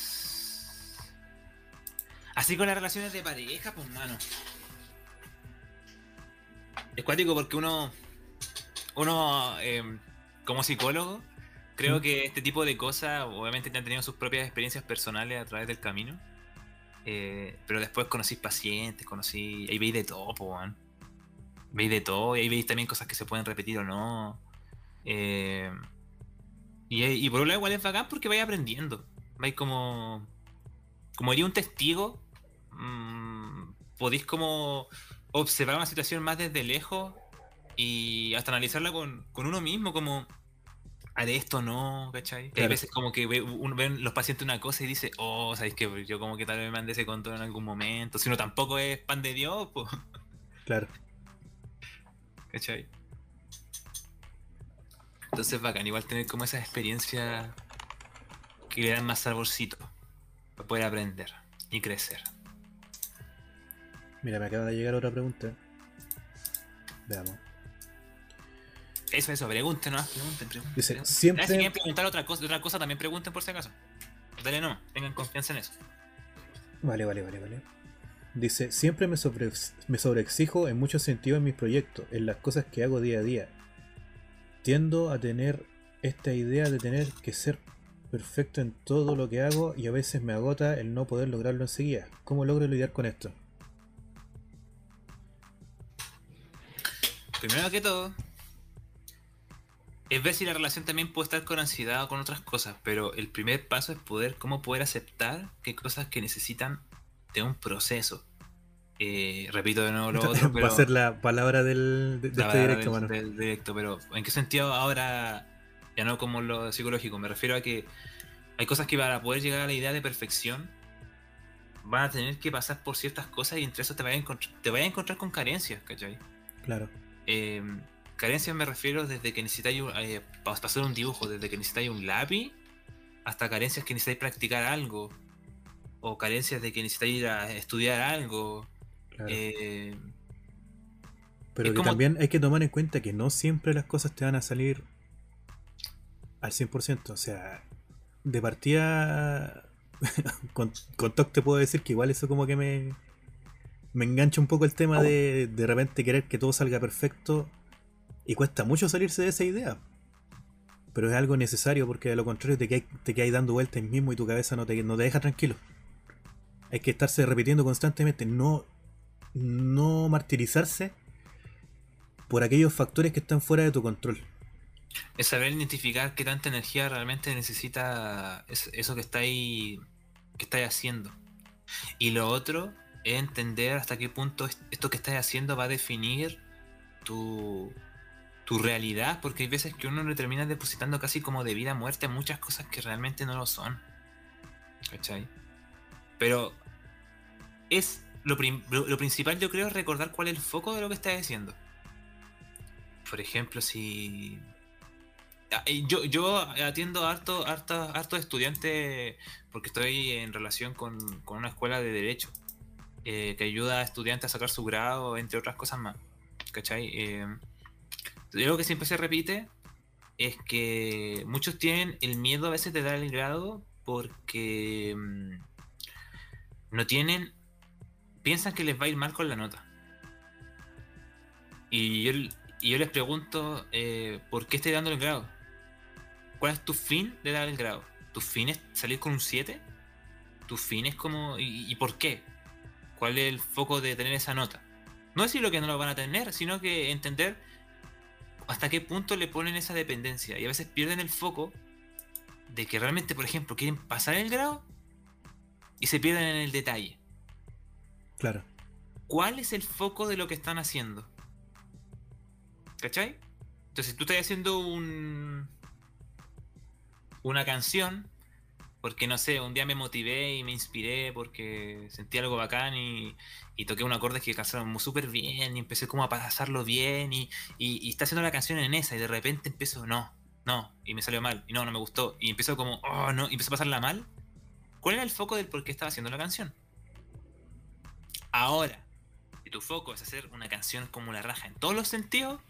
Así con las relaciones de pareja, pues mano. Es cuático porque uno... Uno, eh, como psicólogo, creo que este tipo de cosas, obviamente han tenido sus propias experiencias personales a través del camino. eh, pero después conocí pacientes, conocí... Ahí veis de todo, po, weón. Veis de todo y ahí veis también cosas que se pueden repetir o no. Eh, y, y por un lado igual es bacán porque vais aprendiendo. Vais como... Como diría un testigo, mm, podéis como observar una situación más desde lejos y hasta analizarla con, con uno mismo, como haré esto o no, ¿cachai? Que Hay Claro. veces como que ve- uno ven los pacientes una cosa y dice, oh, ¿sabéis que Yo como que tal vez me mandé ese control en algún momento. Si uno tampoco es pan de Dios, pues, Claro. ¿cachai? Entonces es bacán, igual tener como esas experiencias que le dan más saborcito para poder aprender y crecer. Mira, me acaba de llegar otra pregunta. Veamos. Eso, eso, pregunten, ¿no? Pregunten, pregunten. Dice, pregunten. siempre- Si quieren preguntar otra cosa, otra cosa, también pregunten por si acaso. Dale no, tengan confianza en eso. Vale, vale, vale, vale. Dice, siempre me, sobre, me sobreexijo en muchos sentidos en mis proyectos, en las cosas que hago día a día. Tiendo a tener esta idea de tener que ser perfecto en todo lo que hago y a veces me agota el no poder lograrlo enseguida. ¿Cómo logro lidiar con esto? Primero que todo, es ver si la relación también puede estar con ansiedad o con otras cosas, pero el primer paso es poder, cómo poder aceptar que hay cosas que necesitan de un proceso. Eh, repito de nuevo lo otro, pero... Va a ser la palabra del, de, de la este directo, del- directo, pero ¿en qué sentido ahora, ya no como lo psicológico, me refiero a que hay cosas que para poder llegar a la idea de perfección van a tener que pasar por ciertas cosas y entre eso te vayas a encontrar, te a encontrar con carencias, ¿cachai? Claro. Eh, carencias me refiero desde que necesitáis eh, para hacer un dibujo, desde que necesitáis un lápiz, hasta carencias que necesitáis practicar algo, o carencias de que necesitáis ir a estudiar algo. claro. Eh, Pero que como- también hay que tomar en cuenta que no siempre las cosas te van a salir al 100%. O sea, de partida, con, con TOC te puedo decir que igual eso como que me, me engancha un poco el tema de de repente querer que todo salga perfecto y cuesta mucho salirse de esa idea. Pero es algo necesario porque de lo contrario te quedas, te dando vueltas mismo y tu cabeza no te, no te deja tranquilo. Hay que estarse repitiendo constantemente, no, no martirizarse por aquellos factores que están fuera de tu control. es saber identificar qué tanta energía realmente necesita es- eso que estáis que estáis haciendo. Y lo otro es entender hasta qué punto es- esto que estáis haciendo va a definir tu, tu realidad, porque hay veces que uno le termina depositando casi como de vida a muerte muchas cosas que realmente no lo son. ¿Cachai? Pero es lo, lo- principal yo creo es recordar cuál es el foco de lo que estás haciendo. Por ejemplo, si Ah, Yo, yo atiendo a harto, harto, harto estudiantes porque estoy en relación con, con una escuela de derecho eh, que ayuda a estudiantes a sacar su grado, entre otras cosas más. ¿Cachai? Eh, algo que siempre se repite es que muchos tienen el miedo a veces de dar el grado porque mm, no tienen, piensan que les va a ir mal con la nota. Y yo, les pregunto, eh, ¿por qué estoy dando el grado? ¿Cuál es tu fin de dar el grado? ¿Tu fin es salir con un 7? ¿Tu fin es como... ¿Y, y por qué? ¿Cuál es el foco de tener esa nota? No decir lo que no lo van a tener, sino que entender hasta qué punto le ponen esa dependencia. Y a veces pierden el foco de que realmente, por ejemplo, quieren pasar el grado y se pierden en el detalle. Claro. ¿Cuál es el foco de lo que están haciendo? ¿Cachai? Entonces, tú estás haciendo un. una canción. Porque no sé, un día me motivé y me inspiré porque sentí algo bacán y, y toqué un acorde que casaron súper bien y empecé como a pasarlo bien y, y, está haciendo la canción en esa y de repente empiezo, no, no, y me salió mal y no, no me gustó y empezó como, oh, no, y empezó a pasarla mal. ¿Cuál era el foco del por qué estaba haciendo la canción? Ahora, si tu foco es hacer una canción como la raja en todos los sentidos,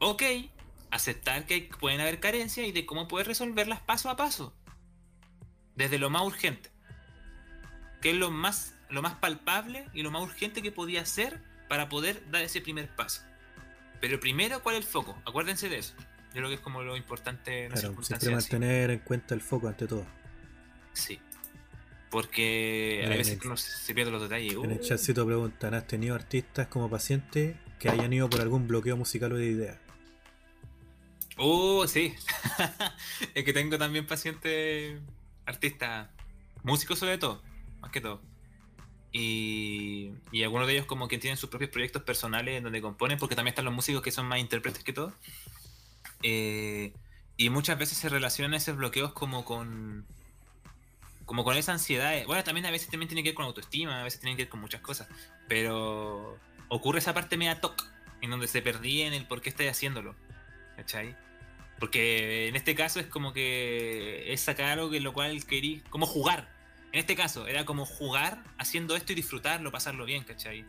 ok, aceptar que pueden haber carencias y de cómo puedes resolverlas paso a paso. Desde lo más urgente. Que es lo más, lo más palpable y lo más urgente que podía hacer para poder dar ese primer paso. Pero primero, ¿cuál es el foco? Acuérdense de eso. Yo creo que es como lo importante en Claro, siempre así. mantener en cuenta el foco ante todo. Sí. Porque a veces el- uno se se pierde los detalles. En el Uh, chatcito preguntan, ¿has tenido artistas como pacientes que hayan ido por algún bloqueo musical o de idea? Uh, sí. es que tengo también pacientes artistas, músicos sobre todo, más que todo. Y, y algunos de ellos como que tienen sus propios proyectos personales en donde componen, porque también están los músicos que son más intérpretes que todo. Eh, y muchas veces se relacionan esos bloqueos como con como con esa ansiedad. Bueno, también a veces también tiene que ver con autoestima, a veces tiene que ver con muchas cosas. Pero ocurre esa parte media toc, en donde se perdí en el por qué estoy haciéndolo. ¿Cachai? Porque en este caso es como que es sacar algo que lo cual querí, como jugar. En este caso, era como jugar haciendo esto y disfrutarlo, pasarlo bien, ¿cachai? Y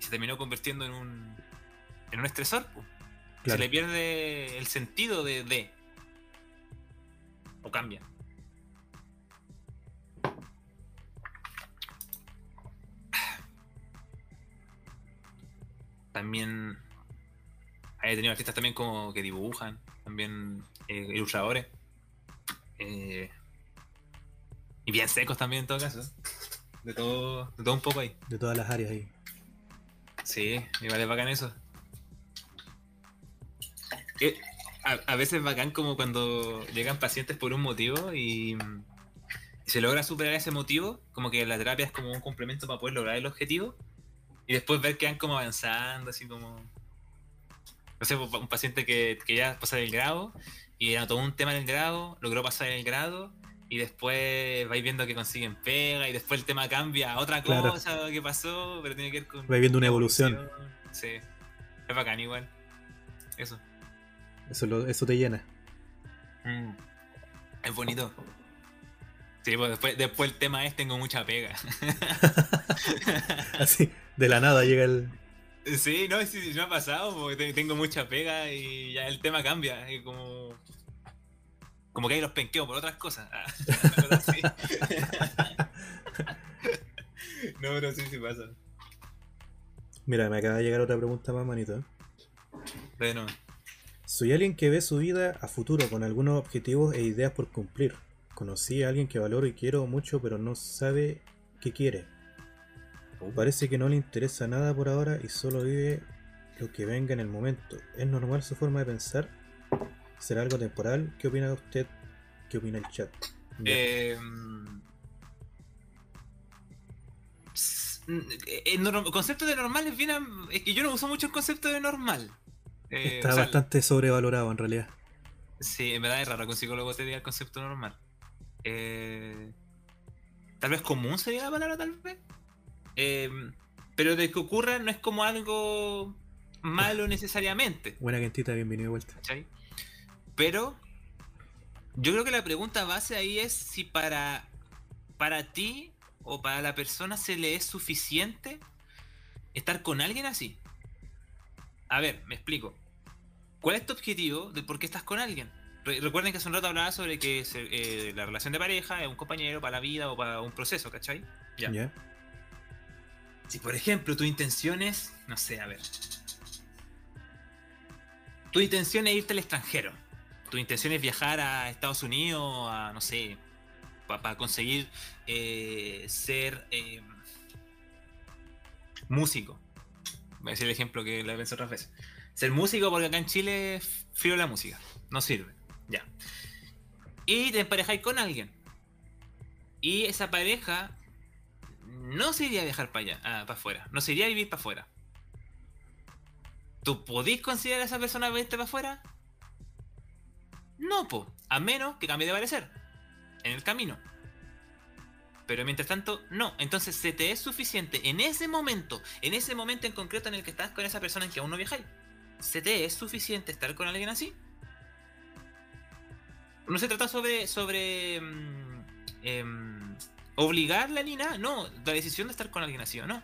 se terminó convirtiendo en un, en un estresor. Se le pierde el sentido de, de. O cambia. También he tenido artistas también como que dibujan, también eh, ilustradores. Eh, y bien secos también en todo caso. De todo, de todo un poco ahí. De todas las áreas ahí. Sí, igual es bacán eso. Eh, a, a veces es bacán como cuando llegan pacientes por un motivo y, y se logra superar ese motivo, como que la terapia es como un complemento para poder lograr el objetivo y después ver que van como avanzando, así como... No sé, un paciente que, que ya pasó el grado y todo un tema del grado, logró pasar el grado y después vais viendo que consiguen pega y después el tema cambia a otra Claro. cosa que pasó, pero tiene que ver con... Vais viendo una evolución. Sí, es bacán igual. Eso. Eso, lo- eso te llena. Mm. Es bonito. Sí, pues después, después el tema es tengo mucha pega. Así, de la nada llega el. Sí, no, sí, sí, me ha pasado, porque te- tengo mucha pega y ya el tema cambia. Y como. Como que ahí los penqueo por otras cosas. Ah, no, pero sí, sí pasa. Mira, me acaba de llegar otra pregunta más, manito. Bueno, Soy alguien que ve su vida a futuro con algunos objetivos e ideas por cumplir. Conocí a alguien que valoro y quiero mucho, pero no sabe qué quiere. Parece que no le interesa nada por ahora y solo vive lo que venga en el momento. ¿Es normal su forma de pensar? ¿Será algo temporal? ¿Qué opina usted? ¿Qué opina el chat? Eh, s- mm, eh, concepto de normal es bien. Es que yo no uso mucho el concepto de normal. Eh, Está o sea, bastante sobrevalorado en realidad. Sí, en verdad es raro que un psicólogo te diga el concepto normal. Eh, tal vez común sería la palabra, tal vez. Eh, pero de que ocurra no es como algo malo necesariamente. Buena Quentita, bienvenido de vuelta. ¿cachai? Pero yo creo que la pregunta base ahí es si para, para ti o para la persona se le es suficiente estar con alguien así. A ver, me explico. ¿Cuál es tu objetivo de por qué estás con alguien? Re- recuerden que hace un rato hablaba sobre que se- eh, la relación de pareja es un compañero para la vida o para un proceso, ¿cachai? Ya. ¿Ya? Si por ejemplo tu intención es, no sé, a ver. Tu intención es irte al extranjero. Tu intención es viajar a Estados Unidos, a, no sé, para conseguir eh, ser eh, músico. Voy a decir el ejemplo que le pensé otras veces. Ser músico porque acá en Chile frío la música. No sirve. Ya. Y te emparejáis con alguien. Y esa pareja no se iría a viajar para allá, ah, para afuera. No se iría a vivir para afuera. ¿Tú podís considerar a esa persona verte para afuera? No, po. A menos que cambie de parecer. En el camino. Pero mientras tanto, no. Entonces se te es suficiente en ese momento, en ese momento en concreto en el que estás con esa persona en que aún no viajáis. ¿Se te es suficiente estar con alguien así? No se trata sobre. sobre. mm, em, obligarla ni nada. No, la decisión de estar con alguien así o no.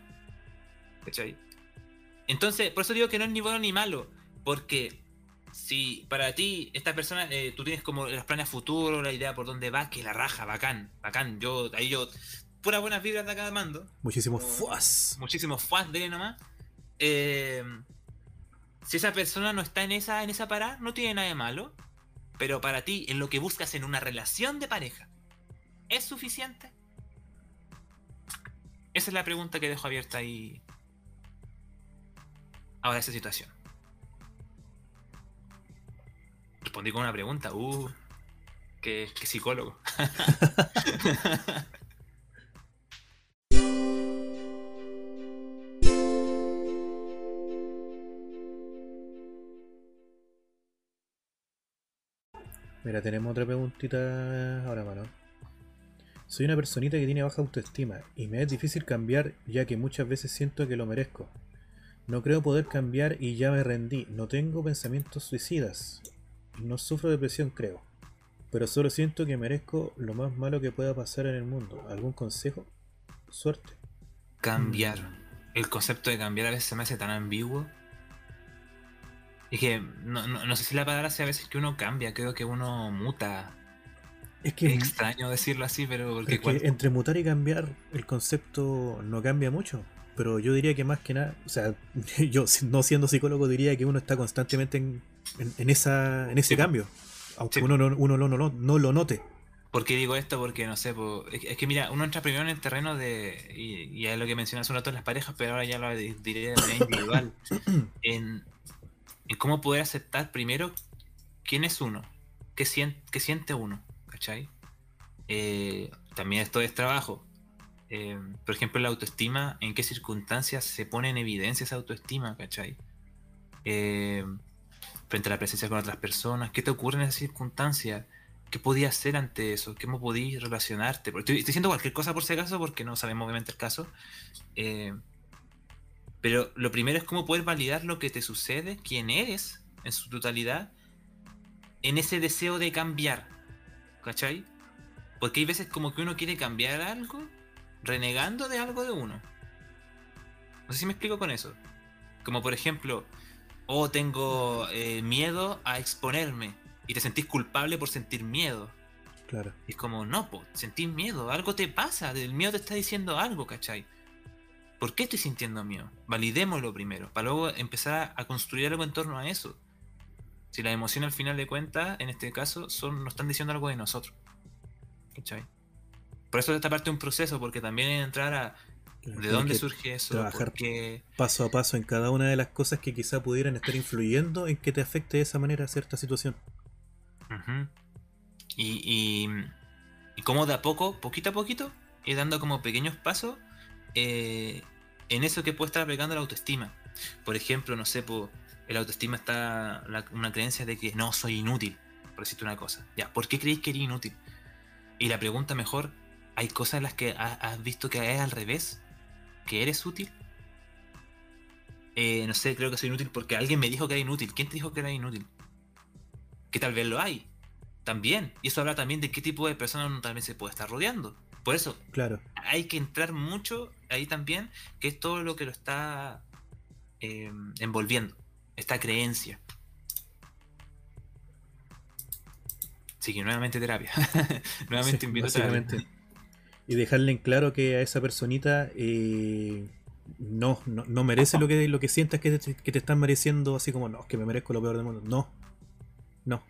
¿Cachai? Entonces, por eso digo que no es ni bueno ni malo. Porque si para ti, esta persona, eh, tú tienes como los planes a futuro, la idea por dónde va, que la raja, bacán, bacán. Yo, ahí yo, puras buenas vibras de acá mando. Muchísimos fuas. Muchísimos fuas de nomás. Eh, si esa persona no está en esa, en esa parada, no tiene nada de malo. Pero para ti, en lo que buscas en una relación de pareja, ¿es suficiente? Esa es la pregunta que dejo abierta ahí. Ahora esa situación. Respondí con una pregunta. Uh, qué, qué psicólogo. Mira, tenemos otra preguntita ahora, mano. Soy una personita que tiene baja autoestima y me es difícil cambiar ya que muchas veces siento que lo merezco. No creo poder cambiar y ya me rendí. No tengo pensamientos suicidas. No sufro depresión, creo. Pero solo siento que merezco lo más malo que pueda pasar en el mundo. ¿Algún consejo? Suerte. cambiar. El concepto de cambiar a veces se me hace tan ambiguo. Es que no, no, no sé si la palabra sea a veces que uno cambia, creo que uno muta. Es que, Es extraño decirlo así, pero porque es que entre mutar y cambiar el concepto no cambia mucho. Pero yo diría que más que nada, o sea, yo no siendo psicólogo diría que uno está constantemente en, en- en esa, en ese Sí, cambio. Aunque Sí. uno, no, uno no, no- no lo note. ¿Por qué digo esto? Porque no sé, po, es, que- es que mira, uno entra primero en el terreno de. Y, y es lo que mencioné hace un rato en las parejas, pero ahora ya lo di- diré de manera individual. en, en cómo poder aceptar primero quién es uno, qué, sien- qué siente uno, ¿cachai? Eh, también esto es trabajo. Eh, por ejemplo, la autoestima, en qué circunstancias se pone en evidencia esa autoestima, ¿cachai? Eh, frente a la presencia con otras personas, ¿qué te ocurre en esas circunstancias? ¿Qué podías hacer ante eso? ¿Cómo podías relacionarte? Estoy, estoy diciendo cualquier cosa por si acaso, porque no sabemos obviamente el caso. Eh, pero lo primero es cómo poder validar lo que te sucede, quién eres en su totalidad, en ese deseo de cambiar. ¿Cachai? Porque hay veces como que uno quiere cambiar algo, renegando de algo de uno. No sé si me explico con eso. Como por ejemplo, oh, tengo eh, miedo a exponerme y te sentís culpable por sentir miedo. Claro. Y es como, no, po, sentís miedo, algo te pasa, el miedo te está diciendo algo, ¿cachai? ¿Por qué estoy sintiendo miedo? Validémoslo primero, para luego empezar a construir algo en torno a eso. Si las emociones al final de cuentas, en este caso, son, nos están diciendo algo de nosotros. ¿Cachai? Por eso esta parte es un proceso, porque también es entrar a de dónde surge eso, trabajar porque paso a paso en cada una de las cosas que quizá pudieran estar influyendo en que te afecte de esa manera cierta situación. Y, y, y cómo de a poco, poquito a poquito, ir dando como pequeños pasos eh, en eso que puede estar aplicando la autoestima. Por ejemplo, no sé, po, el autoestima está la- una creencia de que no soy inútil, por decirte una cosa. Ya, ¿por qué creéis que eres inútil? Y la pregunta mejor, ¿hay cosas en las que ha- has visto que es al revés? ¿Que eres útil? Eh, no sé, creo que soy inútil porque alguien me dijo que era inútil. ¿Quién te dijo que era inútil? Que tal vez lo hay. También. Y eso habla también de qué tipo de personas uno también se puede estar rodeando. Por eso, Claro, hay que entrar mucho ahí también, que es todo lo que lo está eh, envolviendo, esta creencia. Así que nuevamente terapia. nuevamente Sí, invito a terapia. Y dejarle en claro que a esa personita eh, no, no, no merece lo que, lo que sientas que te, que te están mereciendo, así como, no, es que me merezco lo peor del mundo. No, no.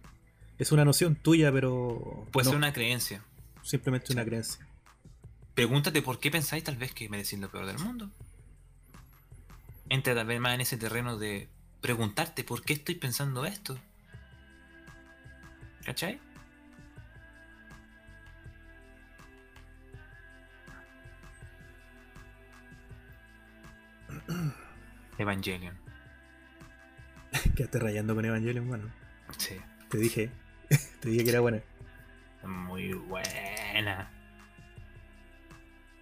Es una noción tuya, pero Puede no, ser una creencia. simplemente una creencia. Pregúntate por qué pensáis tal vez que merecís lo peor del mundo. Entra tal vez más en ese terreno de preguntarte por qué estoy pensando esto. ¿Cachai? Evangelion. Quedaste rayando con Evangelion, bueno. Sí. Te dije, te dije que era buena. Muy buena.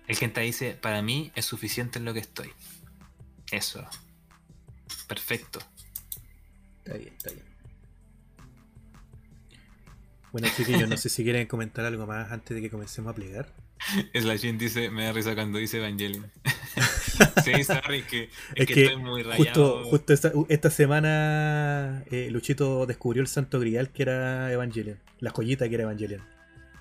El gente dice, para mí es suficiente en lo que estoy. Eso. Perfecto. Está bien, está bien. Bueno, chiquillos, no sé si quieren comentar algo más antes de que comencemos a plegar. Slashin dice, me da risa cuando dice Evangelion. sí, sorry, que, es, Es que, que estoy muy rayado. Justo, justo esta, esta semana eh, Luchito descubrió el santo grial que era Evangelion, la joyita que era Evangelion.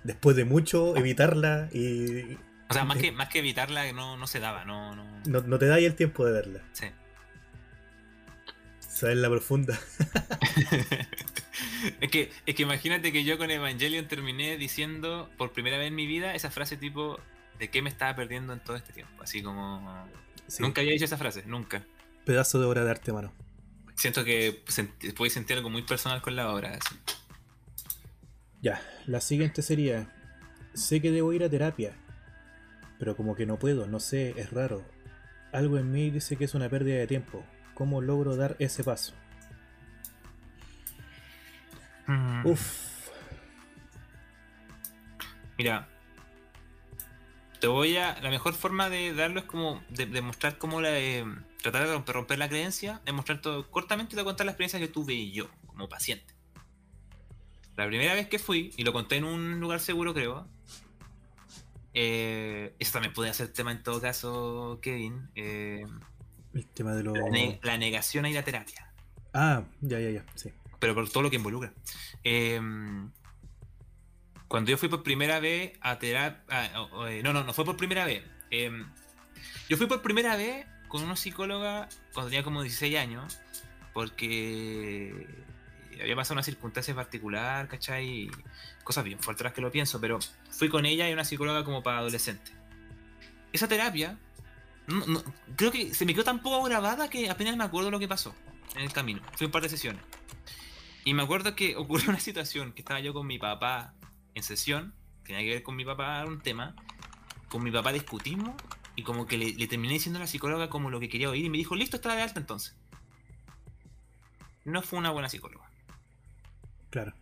Después de mucho evitarla y O sea, más que, más que evitarla, no, no se daba, no, no. no, no te da ahí el tiempo de verla. Sí. Sabes la profunda. es, que, es que imagínate que yo con Evangelion terminé diciendo por primera vez en mi vida esa frase tipo de qué me estaba perdiendo en todo este tiempo. Así como... Sí, Nunca había dicho esa frase, nunca. Pedazo de obra de arte, mano. Siento que sent- puedes sentir algo muy personal con la obra. así. Ya, la siguiente sería, sé que debo ir a terapia, pero como que no puedo, no sé, es raro. Algo en mí dice que es una pérdida de tiempo. ¿Cómo logro dar ese paso? Mm. Uf, Mira, te voy a. La mejor forma de darlo es como. de, de mostrar cómo la. eh, tratar de romper, romper la creencia, es mostrar todo. Cortamente te voy a contar la experiencia que tuve yo, como paciente. La primera vez que fui, y lo conté en un lugar seguro, creo. Eh, eso también puede ser tema en todo caso, Kevin. eh, el tema de los... la, ne- la negación a ir a terapia. Ah, ya, ya, ya, sí. pero por todo lo que involucra. Eh, cuando yo fui por primera vez a terapia. no, no, no fue por primera vez. Eh, yo fui por primera vez con una psicóloga cuando tenía como 16 años, porque había pasado una circunstancia particular, ¿cachai? Cosas bien fuertes las que lo pienso, pero fui con ella y una psicóloga como para adolescentes. Esa terapia, no- no- creo que se me quedó tan poco grabada que apenas me acuerdo lo que pasó en el camino. Fui un par de sesiones. Y me acuerdo que ocurrió una situación que estaba yo con mi papá en sesión, tenía que ver con mi papá un tema. Con mi papá discutimos y como que le, le terminé diciendo a la psicóloga como lo que quería oír y me dijo, listo, está de alta entonces. No fue una buena psicóloga. Claro.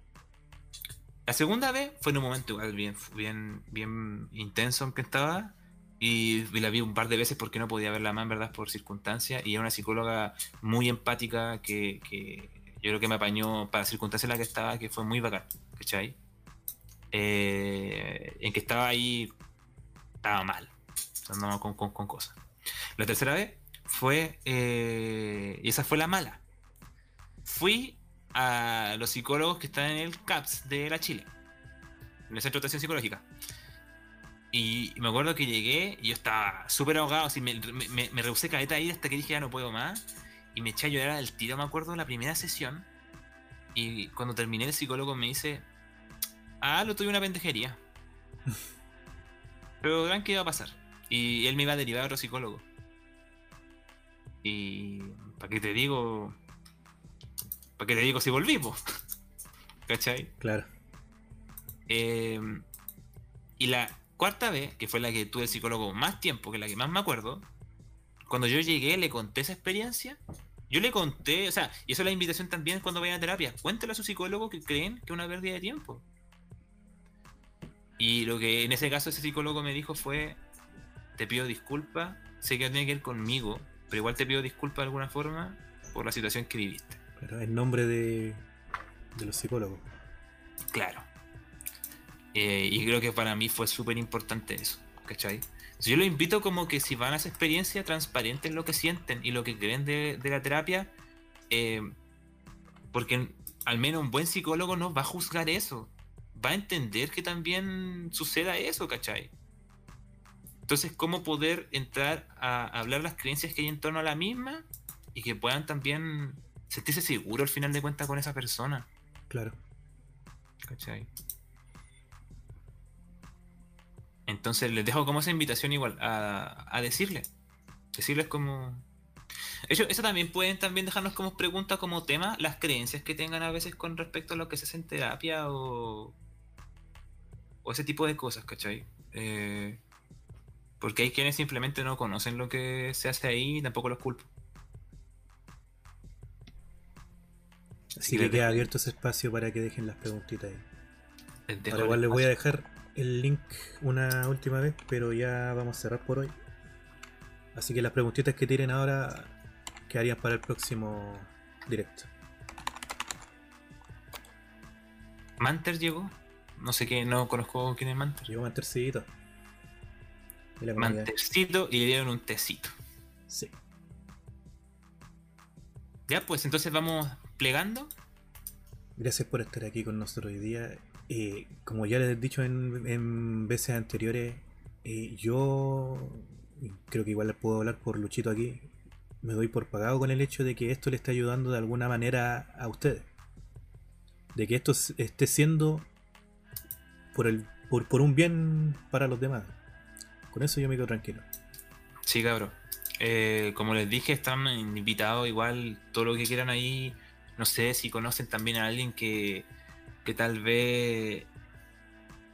La segunda vez fue en un momento igual bien, bien, bien intenso en que estaba. Y, la vi un par de veces porque no podía verla más, en verdad, por circunstancias. Y era una psicóloga muy empática que, que yo creo que me apañó para la circunstancia en la que estaba, que fue muy bacán, ¿cachai? Eh, en que estaba ahí, estaba mal, andando con, con, con cosas. La tercera vez fue, eh, y esa fue la mala. Fui a los psicólogos que están en el CAPS de la Chile, en el Centro de Atención Psicológica. Y me acuerdo que llegué y yo estaba súper ahogado, así me, me, me rehusé caleta ahí hasta que dije ya no puedo más y me eché a llorar al tiro, me acuerdo, de la primera sesión. Y cuando terminé, el psicólogo me dice: Ah, lo tuve una pendejería. Pero gran que iba a pasar. Y él me iba a derivar a otro psicólogo. Y. ¿Para qué te digo? ¿Para qué te digo si volvimos? ¿Cachai? Claro. Eh, y la cuarta vez, que fue la que tuve el psicólogo más tiempo, que es la que más me acuerdo, cuando yo llegué, le conté esa experiencia. Yo le conté, o sea, y eso es la invitación también cuando vayan a terapia. Cuéntale a su psicólogo que creen que es una pérdida de tiempo. Y lo que en ese caso ese psicólogo me dijo fue: Te pido disculpas, sé que tiene que ir conmigo, pero igual te pido disculpas de alguna forma por la situación que viviste. Pero en nombre de, de los psicólogos. Claro. Eh, y creo que para mí fue súper importante eso, ¿cachai? Yo los invito como que si van a esa experiencia, transparenten lo que sienten y lo que creen de, la terapia, eh, porque al menos un buen psicólogo no va a juzgar eso, va a entender que también suceda eso, ¿cachai? Entonces, ¿cómo poder entrar a hablar las creencias que hay en torno a la misma y que puedan también sentirse seguros al final de cuentas con esa persona? Claro. ¿Cachai? Entonces les dejo como esa invitación igual a, a decirle. Decirles como... Eso, eso también pueden también dejarnos como pregunta, como tema, las creencias que tengan a veces con respecto a lo que se hace en terapia o, o ese tipo de cosas, ¿cachai? Eh, porque hay quienes simplemente no conocen lo que se hace ahí y tampoco los culpo. Así que queda abierto ese espacio para que dejen las preguntitas ahí. Ahora igual les voy a dejar el link una última vez, pero ya vamos a cerrar por hoy. Así que las preguntitas que tienen ahora quedarían para el próximo directo. ¿Manter llegó? No sé qué, no conozco quién es Manter. Llegó Mantercito. Mantercito y le dieron un tecito. Sí. Ya, pues entonces vamos plegando. Gracias por estar aquí con nosotros hoy día eh, como ya les he dicho en, veces anteriores, eh, yo creo que igual les puedo hablar por Luchito aquí. Me doy por pagado con el hecho de que esto le está ayudando de alguna manera a ustedes. De que esto esté siendo por, el, por, un bien para los demás. Con eso yo me quedo tranquilo. Sí, cabrón. Eh, como les dije, están invitados igual todo lo que quieran ahí. No sé si conocen también a alguien que, que tal vez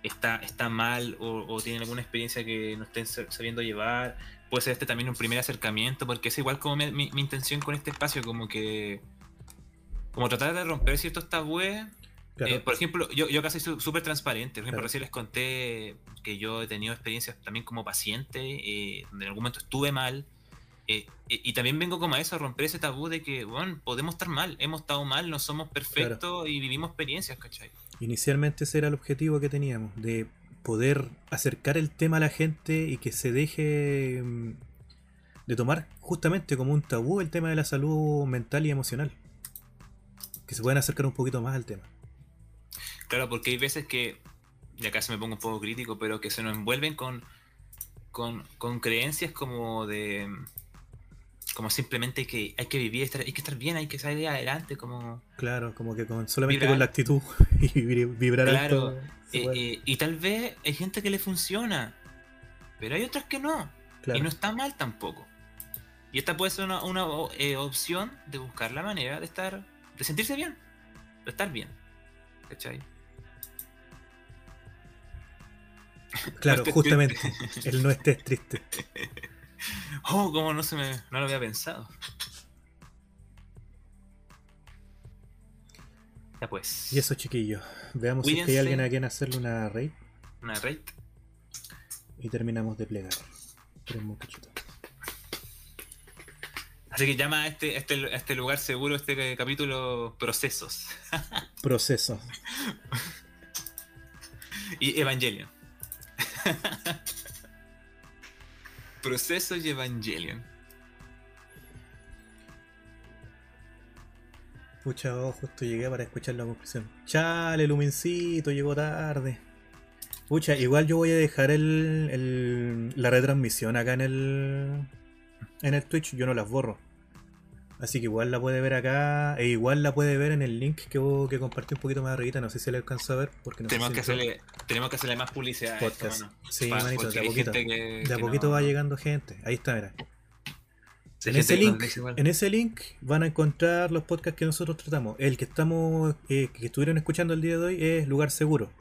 está, está mal o, tiene alguna experiencia que no estén sabiendo llevar. Puede ser este también un primer acercamiento, porque es igual como mi, intención con este espacio, como que como tratar de romper ciertos tabúes. Eh, por ejemplo, yo, yo casi soy súper transparente. Por ejemplo, recién les conté que yo he tenido experiencias también como paciente, eh, donde en algún momento estuve mal, eh, y también vengo como a eso, a romper ese tabú de que, bueno, podemos estar mal, hemos estado mal, no somos perfectos y vivimos experiencias, ¿cachai? Inicialmente ese era el objetivo que teníamos, de poder acercar el tema a la gente y que se deje mm, de tomar justamente como un tabú el tema de la salud mental y emocional. Que se puedan acercar un poquito más al tema. Claro, porque hay veces que, y acá se me pongo un poco crítico, pero que se nos envuelven con, con, con creencias como de como simplemente que hay que vivir, hay que estar bien, hay que salir adelante, como... Claro, como que con, solamente con la actitud y vibrar claro, eh, eh, y tal vez hay gente que le funciona, pero hay otras que no. Y no está mal tampoco. Y esta puede ser una, una eh, opción de buscar la manera de estar, de sentirse bien, de estar bien. ¿Cachai? Claro, justamente, el no estés triste. Oh, cómo no se me. no lo había pensado. Ya pues. Y eso, chiquillos. Veamos si es que hay alguien a quien hacerle una raid Una raid. y terminamos de plegar. Tres muchachitos. Así que llama a este, a este, a este lugar seguro, este capítulo, Procesos. Proceso. Y Evangelion. Procesos y Evangelion. Pucha, oh, justo llegué para escuchar la conclusión. Chale, Lumincito, llegó tarde. Pucha, igual yo voy a dejar el, el- la retransmisión acá en el en el Twitch, yo no las borro. Así que igual la puede ver acá, e igual la puede ver en el link que, vos- que compartí un poquito más arribita, no sé si le alcanzo a ver, porque no sé tenemos, si que hacerle, tenemos que hacerle más publicidad a esto, podcast. Sí, Pa- manito, porque de a poquito. que- De a poquito no- va llegando gente. Ahí está, mira. Sí, En ese, link, en ese link van a encontrar los podcasts que nosotros tratamos. El que estamos, eh, que estuvieron escuchando el día de hoy es Lugar Seguro,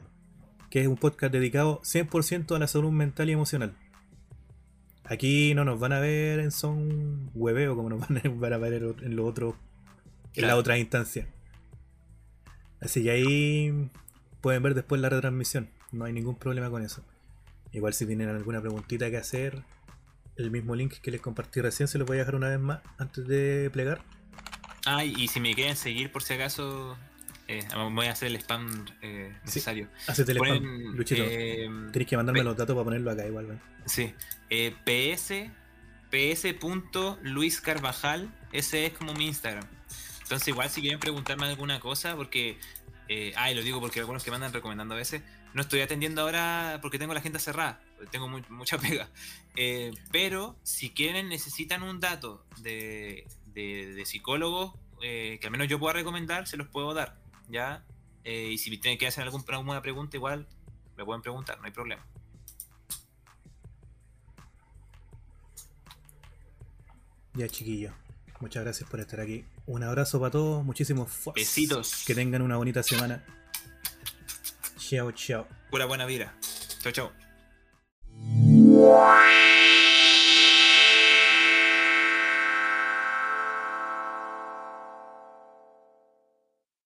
que es un podcast dedicado 100% a la salud mental y emocional. Aquí no nos van a ver en son hueveo como nos van a, ver en lo otro, en la otra instancia. Así que ahí pueden ver después la retransmisión. No hay ningún problema con eso. Igual si tienen alguna preguntita que hacer, el mismo link que les compartí recién se lo voy a dejar una vez más antes de plegar. Ah, y si me quieren seguir por si acaso, eh, voy a hacer el spam eh, necesario. Hacete el spam, Luchito. eh, Tenés que mandarme los datos para ponerlo acá igual, weón. Sí. Eh, PS. PS.Luis Carvajal. Ese es como mi Instagram. Entonces, igual si quieren preguntarme alguna cosa, porque. Eh, ah, y lo digo porque algunos que me andan recomendando a veces. No estoy atendiendo ahora porque tengo la agenda cerrada. Tengo mu- mucha pega. Eh, pero si quieren, necesitan un dato de, de, de psicólogo eh, que al menos yo pueda recomendar, se los puedo dar. ¿Ya? Eh, y si tienen que hacer algún- alguna pregunta, igual me pueden preguntar, no hay problema. Ya, chiquillo. Muchas gracias por estar aquí. Un abrazo para todos, muchísimos fuas. Besitos. Que tengan una bonita semana. Chao, chao. Pura buena vida. Chao, chao.